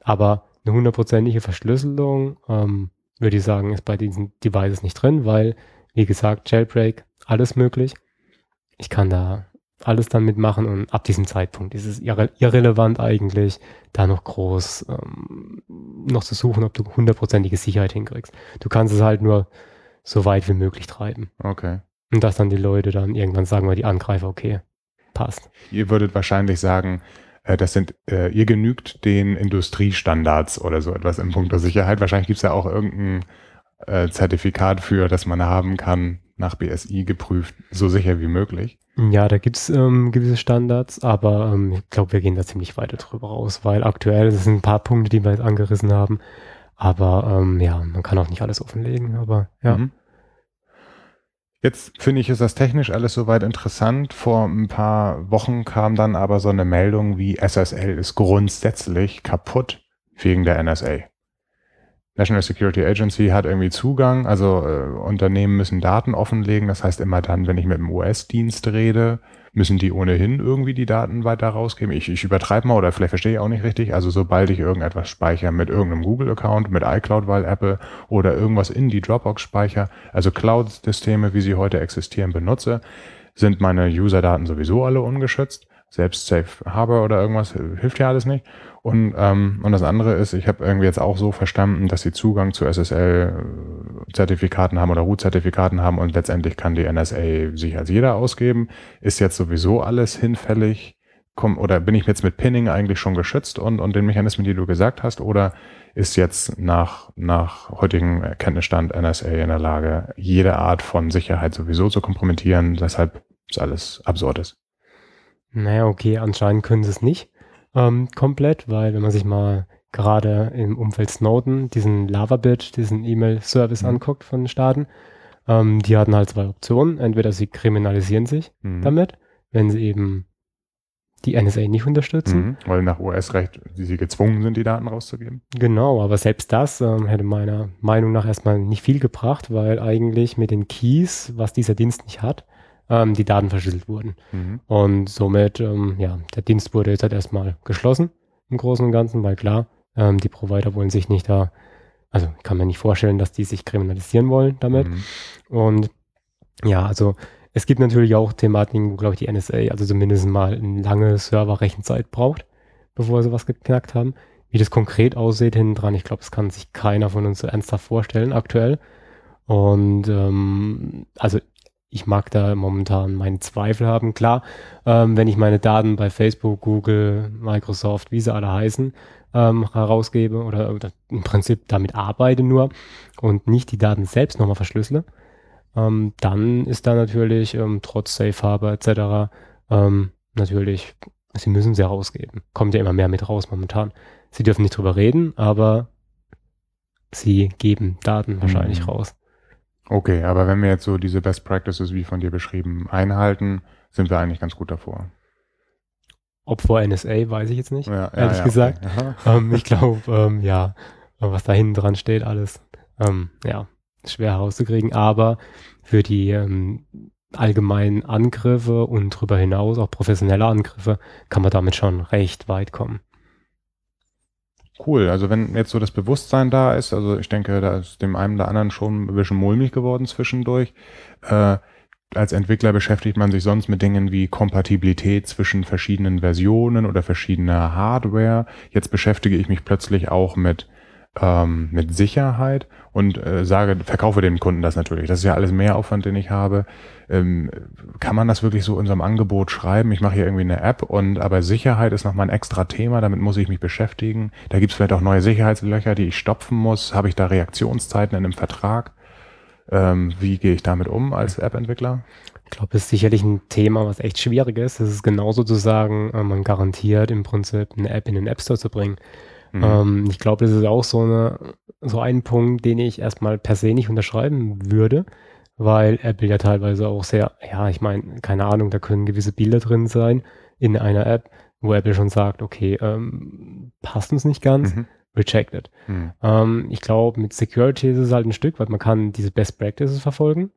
aber eine hundertprozentige Verschlüsselung, ähm, würde ich sagen, ist bei diesen Devices nicht drin, weil, wie gesagt, Jailbreak, alles möglich. Ich kann da alles dann mitmachen und ab diesem Zeitpunkt ist es irre irrelevant eigentlich, da noch groß ähm, noch zu suchen, ob du hundertprozentige Sicherheit hinkriegst. Du kannst es halt nur so weit wie möglich treiben. Okay. Und dass dann die Leute dann irgendwann sagen, weil die Angreifer, okay, passt. Ihr würdet wahrscheinlich sagen, das sind, äh, ihr genügt den Industriestandards oder so etwas im Punkt der Sicherheit. Wahrscheinlich gibt es ja auch irgendein äh, Zertifikat für, das man haben kann, nach BSI geprüft, so sicher wie möglich. Ja, da gibt's ähm, gewisse Standards, aber ähm, ich glaube, wir gehen da ziemlich weiter drüber raus, weil aktuell, das sind ein paar Punkte, die wir jetzt angerissen haben, aber ähm, ja, man kann auch nicht alles offenlegen, aber ja. Mhm. Jetzt finde ich, ist das technisch alles soweit interessant. Vor ein paar Wochen kam dann aber so eine Meldung wie SSL ist grundsätzlich kaputt wegen der NSA. National Security Agency hat irgendwie Zugang, also äh, Unternehmen müssen Daten offenlegen. Das heißt, immer dann, wenn ich mit einem US-Dienst rede, müssen die ohnehin irgendwie die Daten weiter rausgeben. Ich, ich übertreibe mal oder vielleicht verstehe ich auch nicht richtig. Also sobald ich irgendetwas speichere mit irgendeinem Google-Account, mit iCloud, weil Apple oder irgendwas in die Dropbox speichere, also Cloud-Systeme, wie sie heute existieren, benutze, sind meine User-Daten sowieso alle ungeschützt. Selbst Safe Harbor oder irgendwas hilft ja alles nicht. Und, ähm, und das andere ist, ich habe irgendwie jetzt auch so verstanden, dass sie Zugang zu SSL-Zertifikaten haben oder Root-Zertifikaten haben und letztendlich kann die NSA sich als jeder ausgeben. Ist jetzt sowieso alles hinfällig? Komm, oder bin ich jetzt mit Pinning eigentlich schon geschützt und, und den Mechanismen, die du gesagt hast? Oder ist jetzt nach, nach heutigem Erkenntnisstand NSA in der Lage, jede Art von Sicherheit sowieso zu kompromittieren, weshalb es alles absurd ist? Naja, okay, anscheinend können sie es nicht ähm, komplett, weil wenn man sich mal gerade im Umfeld Snowden diesen Lavabit, diesen E-Mail-Service mhm. anguckt von den Staaten, ähm, die hatten halt zwei Optionen. Entweder sie kriminalisieren sich mhm. damit, wenn sie eben die NSA nicht unterstützen. Mhm, weil nach US-Recht sie gezwungen sind, die Daten rauszugeben. Genau, aber selbst das ähm, hätte meiner Meinung nach erstmal nicht viel gebracht, weil eigentlich mit den Keys, was dieser Dienst nicht hat, ähm, die Daten verschlüsselt wurden. Mhm. Und somit, ähm, ja, der Dienst wurde jetzt halt erstmal geschlossen im Großen und Ganzen, weil klar, ähm, die Provider wollen sich nicht da, also kann mir nicht vorstellen, dass die sich kriminalisieren wollen damit. Mhm. Und ja, also es gibt natürlich auch Thematiken, wo, glaube ich, die NSA, also zumindest mal eine lange Server-Rechenzeit braucht, bevor sie was geknackt haben. Wie das konkret aussieht hinten dran, ich glaube, das kann sich keiner von uns so ernsthaft vorstellen aktuell. Und ähm, also ich mag da momentan meine Zweifel haben. Klar, ähm, wenn ich meine Daten bei Facebook, Google, Microsoft, wie sie alle heißen, ähm, herausgebe oder, oder, im Prinzip damit arbeite nur und nicht die Daten selbst nochmal verschlüssele, ähm, dann ist da natürlich ähm, trotz Safe Harbor etc. Ähm, natürlich, sie müssen sie herausgeben. Kommt ja immer mehr mit raus momentan. Sie dürfen nicht drüber reden, aber sie geben Daten wahrscheinlich mhm. raus. Okay, aber wenn wir jetzt so diese Best Practices, wie von dir beschrieben, einhalten, sind wir eigentlich ganz gut davor. Ob vor NSA, weiß ich jetzt nicht, ja, ehrlich ja, gesagt. Okay. Ähm, ich glaube, ähm, ja, was da hinten dran steht, alles, ähm, ja, schwer herauszukriegen. Aber für die ähm, allgemeinen Angriffe und darüber hinaus auch professionelle Angriffe kann man damit schon recht weit kommen. Cool, also wenn jetzt so das Bewusstsein da ist, also ich denke, da ist dem einen oder anderen schon ein bisschen mulmig geworden zwischendurch. Äh, als Entwickler beschäftigt man sich sonst mit Dingen wie Kompatibilität zwischen verschiedenen Versionen oder verschiedener Hardware. Jetzt beschäftige ich mich plötzlich auch mit ähm, mit Sicherheit und äh, sage, verkaufe den Kunden das natürlich. Das ist ja alles mehr Aufwand, den ich habe. Ähm, kann man das wirklich so in unserem Angebot schreiben? Ich mache hier irgendwie eine App und aber Sicherheit ist nochmal ein extra Thema, damit muss ich mich beschäftigen. Da gibt es vielleicht auch neue Sicherheitslöcher, die ich stopfen muss. Habe ich da Reaktionszeiten in einem Vertrag? Ähm, wie gehe ich damit um als App-Entwickler? Ich glaube, das ist sicherlich ein Thema, was echt schwierig ist. Es ist genauso zu sagen, äh, man garantiert im Prinzip eine App in den App Store zu bringen. Mhm. Ähm, ich glaube, das ist auch so, eine, so ein Punkt, den ich erstmal per se nicht unterschreiben würde, weil Apple ja teilweise auch sehr, ja, ich meine, keine Ahnung, da können gewisse Bilder drin sein in einer App, wo Apple schon sagt, okay, ähm, passt uns nicht ganz, mhm. rejected. Mhm. Ähm, ich glaube, mit Security ist es halt ein Stück, weil man kann diese Best Practices verfolgen.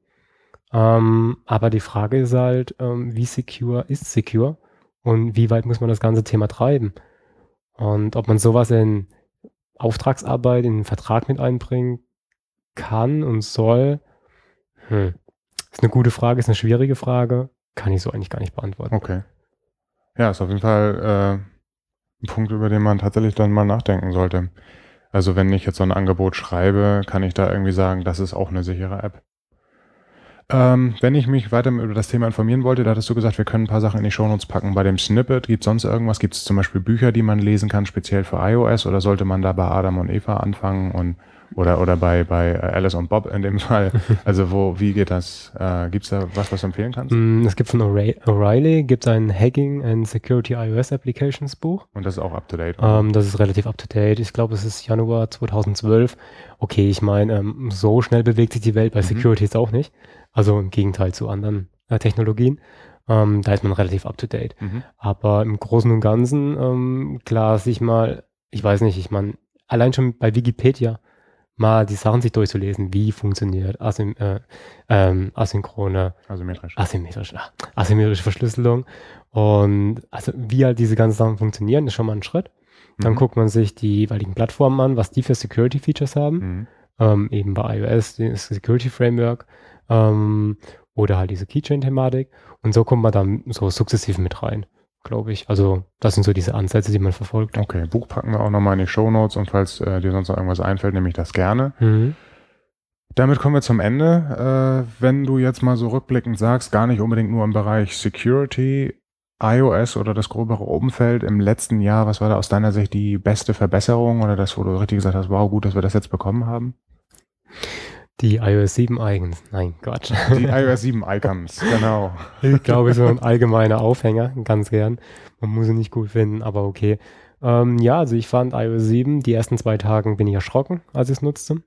Ähm, aber die Frage ist halt, ähm, wie secure ist secure und wie weit muss man das ganze Thema treiben? Und ob man sowas in Auftragsarbeit, in den Vertrag mit einbringen kann und soll, hm. ist eine gute Frage, ist eine schwierige Frage. kann ich so eigentlich gar nicht beantworten. Okay. Ja, ist auf jeden Fall äh, ein Punkt, über den man tatsächlich dann mal nachdenken sollte. Also wenn ich jetzt so ein Angebot schreibe, kann ich da irgendwie sagen, das ist auch eine sichere App. Ähm, wenn ich mich weiter über das Thema informieren wollte, da hattest du gesagt, wir können ein paar Sachen in die Shownotes packen. Bei dem Snippet gibt es sonst irgendwas? Gibt es zum Beispiel Bücher, die man lesen kann, speziell für iOS? Oder sollte man da bei Adam und Eva anfangen und oder, oder bei, bei Alice und Bob in dem Fall. Also wo, wie geht das? Äh, gibt es da was, was du empfehlen kannst? Mm, es gibt von O'Reilly gibt ein Hacking and Security iOS Applications Buch. Und das ist auch up to date? Ähm, das ist relativ up to date. Ich glaube, es ist Januar 2012. Okay, ich meine, ähm, so schnell bewegt sich die Welt bei mhm. Security jetzt auch nicht. Also im Gegenteil zu anderen äh, Technologien. Ähm, da ist man relativ up to date. Mhm. Aber im Großen und Ganzen, ähm, klar, sich mal, ich weiß nicht, ich meine, allein schon bei Wikipedia mal die Sachen sich durchzulesen, wie funktioniert Asym äh, ähm, asynchrone, asymmetrisch. Asymmetrisch, ah, asymmetrische Verschlüsselung und also wie halt diese ganzen Sachen funktionieren, ist schon mal ein Schritt. Dann mhm. guckt man sich die jeweiligen Plattformen an, was die für Security Features haben. Mhm. Ähm, eben bei iOS, das Security Framework ähm, oder halt diese Keychain-Thematik. Und so kommt man dann so sukzessiv mit rein glaube ich. Also das sind so diese Ansätze, die man verfolgt. Okay, Buch packen wir auch nochmal in die Show Notes und falls äh, dir sonst noch irgendwas einfällt, nehme ich das gerne. Mhm. Damit kommen wir zum Ende. Äh, wenn du jetzt mal so rückblickend sagst, gar nicht unbedingt nur im Bereich Security, iOS oder das gröbere Umfeld im letzten Jahr, was war da aus deiner Sicht die beste Verbesserung oder das, wo du richtig gesagt hast, wow, gut, dass wir das jetzt bekommen haben? Die iOS 7 Icons. Nein, Gott. Die iOS 7 Icons, genau. Ich glaube, so ein allgemeiner Aufhänger, ganz gern. Man muss ihn nicht gut finden, aber okay. Ähm, ja, also ich fand iOS 7, die ersten zwei Tagen bin ich erschrocken, als ich es nutzte.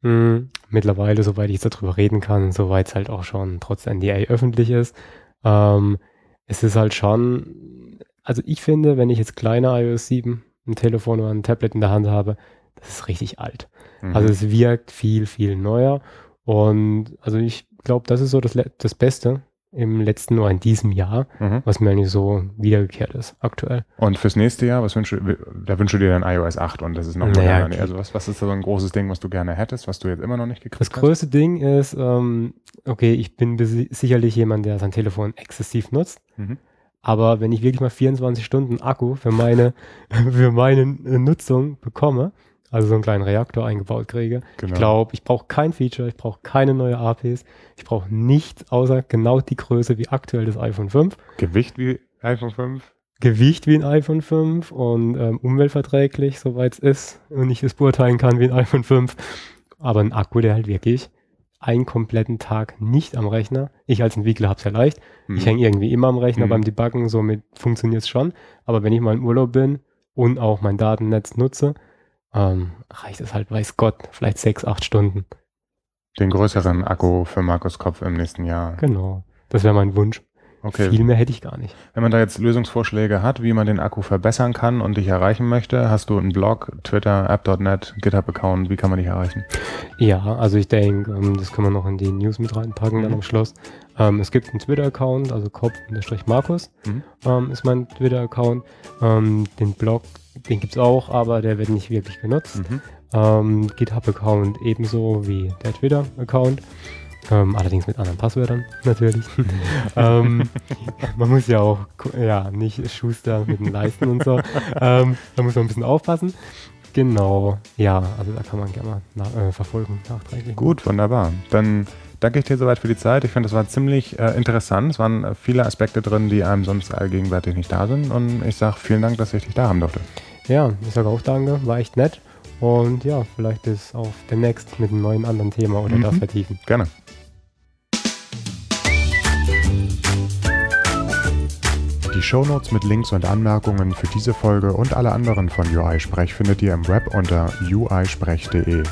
Mhm. Mittlerweile, soweit ich darüber reden kann, soweit es halt auch schon trotz NDA öffentlich ist. Ähm, es ist halt schon, also ich finde, wenn ich jetzt kleine iOS 7 ein Telefon oder ein Tablet in der Hand habe, das ist richtig alt. Mhm. Also es wirkt viel, viel neuer. Und also ich glaube, das ist so das, das Beste im letzten oder in diesem Jahr, mhm. was mir eigentlich so wiedergekehrt ist, aktuell. Und fürs nächste Jahr, was wünschst du, da wünschst du dir dann iOS 8 und das ist noch naja, moderner. Also was, was ist so ein großes Ding, was du gerne hättest, was du jetzt immer noch nicht gekriegt hast? Das größte Ding ist, ähm, okay, ich bin sicherlich jemand, der sein Telefon exzessiv nutzt. Mhm. Aber wenn ich wirklich mal 24 Stunden Akku für meine, für meine Nutzung bekomme, also so einen kleinen Reaktor eingebaut kriege. Genau. Ich glaube, ich brauche kein Feature, ich brauche keine neue APs, ich brauche nichts außer genau die Größe wie aktuell das iPhone 5. Gewicht wie iPhone 5? Gewicht wie ein iPhone 5 und ähm, umweltverträglich, soweit es ist und ich es beurteilen kann wie ein iPhone 5. Aber ein Akku, der halt wirklich einen kompletten Tag nicht am Rechner. Ich als Entwickler habe es ja leicht. Mhm. Ich hänge irgendwie immer am Rechner mhm. beim Debuggen, somit funktioniert es schon. Aber wenn ich mal im Urlaub bin und auch mein Datennetz nutze, ähm, reicht es halt, weiß Gott, vielleicht sechs, acht Stunden. Den größeren Akku für Markus Kopf im nächsten Jahr. Genau. Das wäre mein Wunsch. Okay. Viel mehr hätte ich gar nicht. Wenn man da jetzt Lösungsvorschläge hat, wie man den Akku verbessern kann und dich erreichen möchte, hast du einen Blog, Twitter, App.net, GitHub-Account, wie kann man dich erreichen? Ja, also ich denke, ähm, das können wir noch in die News mit reinpacken mhm. dann am Schluss. Ähm, es gibt einen Twitter-Account, also Kopf-Markus mhm. ähm, ist mein Twitter-Account. Den Blog, den gibt es auch, aber der wird nicht wirklich genutzt. Mhm. Ähm, GitHub-Account ebenso wie der Twitter-Account. Ähm, allerdings mit anderen Passwörtern, natürlich. ähm, man muss ja auch ja, nicht Schuster mit den Leisten und so. Ähm, da muss man ein bisschen aufpassen. Genau, ja, also da kann man gerne mal nach, äh, verfolgen, nachträglich. Gut, wunderbar. Dann danke ich dir soweit für die Zeit. Ich finde, das war ziemlich äh, interessant. Es waren viele Aspekte drin, die einem sonst allgegenwärtig nicht da sind. Und ich sage vielen Dank, dass ich dich da haben durfte. Ja, ich sage auch danke, war echt nett. Und ja, vielleicht bis auf demnächst mit einem neuen anderen Thema oder mhm. das vertiefen. Gerne. Die Shownotes mit Links und Anmerkungen für diese Folge und alle anderen von UI-Sprech findet ihr im Web unter uisprech.de.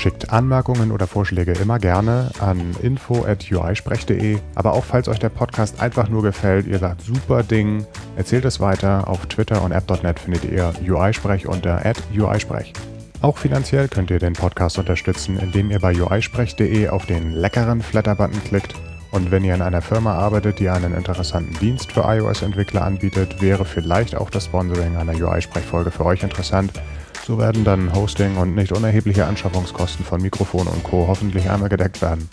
Schickt Anmerkungen oder Vorschläge immer gerne an info.uisprech.de. Aber auch falls euch der Podcast einfach nur gefällt, ihr sagt super Ding, erzählt es weiter. Auf Twitter und app.net findet ihr UI-Sprech unter uisprech. Auch finanziell könnt ihr den Podcast unterstützen, indem ihr bei uisprech.de auf den leckeren Flatter-Button klickt und wenn ihr in einer Firma arbeitet, die einen interessanten Dienst für iOS-Entwickler anbietet, wäre vielleicht auch das Sponsoring einer UI-Sprechfolge für euch interessant. So werden dann Hosting und nicht unerhebliche Anschaffungskosten von Mikrofon und Co. hoffentlich einmal gedeckt werden.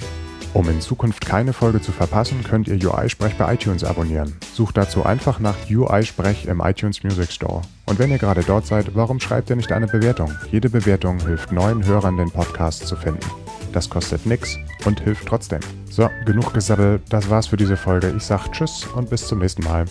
Um in Zukunft keine Folge zu verpassen, könnt ihr UI-Sprech bei iTunes abonnieren. Sucht dazu einfach nach UI-Sprech im iTunes Music Store. Und wenn ihr gerade dort seid, warum schreibt ihr nicht eine Bewertung? Jede Bewertung hilft neuen Hörern, den Podcast zu finden. Das kostet nix und hilft trotzdem. So, genug gesabbelt, das war's für diese Folge. Ich sag Tschüss und bis zum nächsten Mal.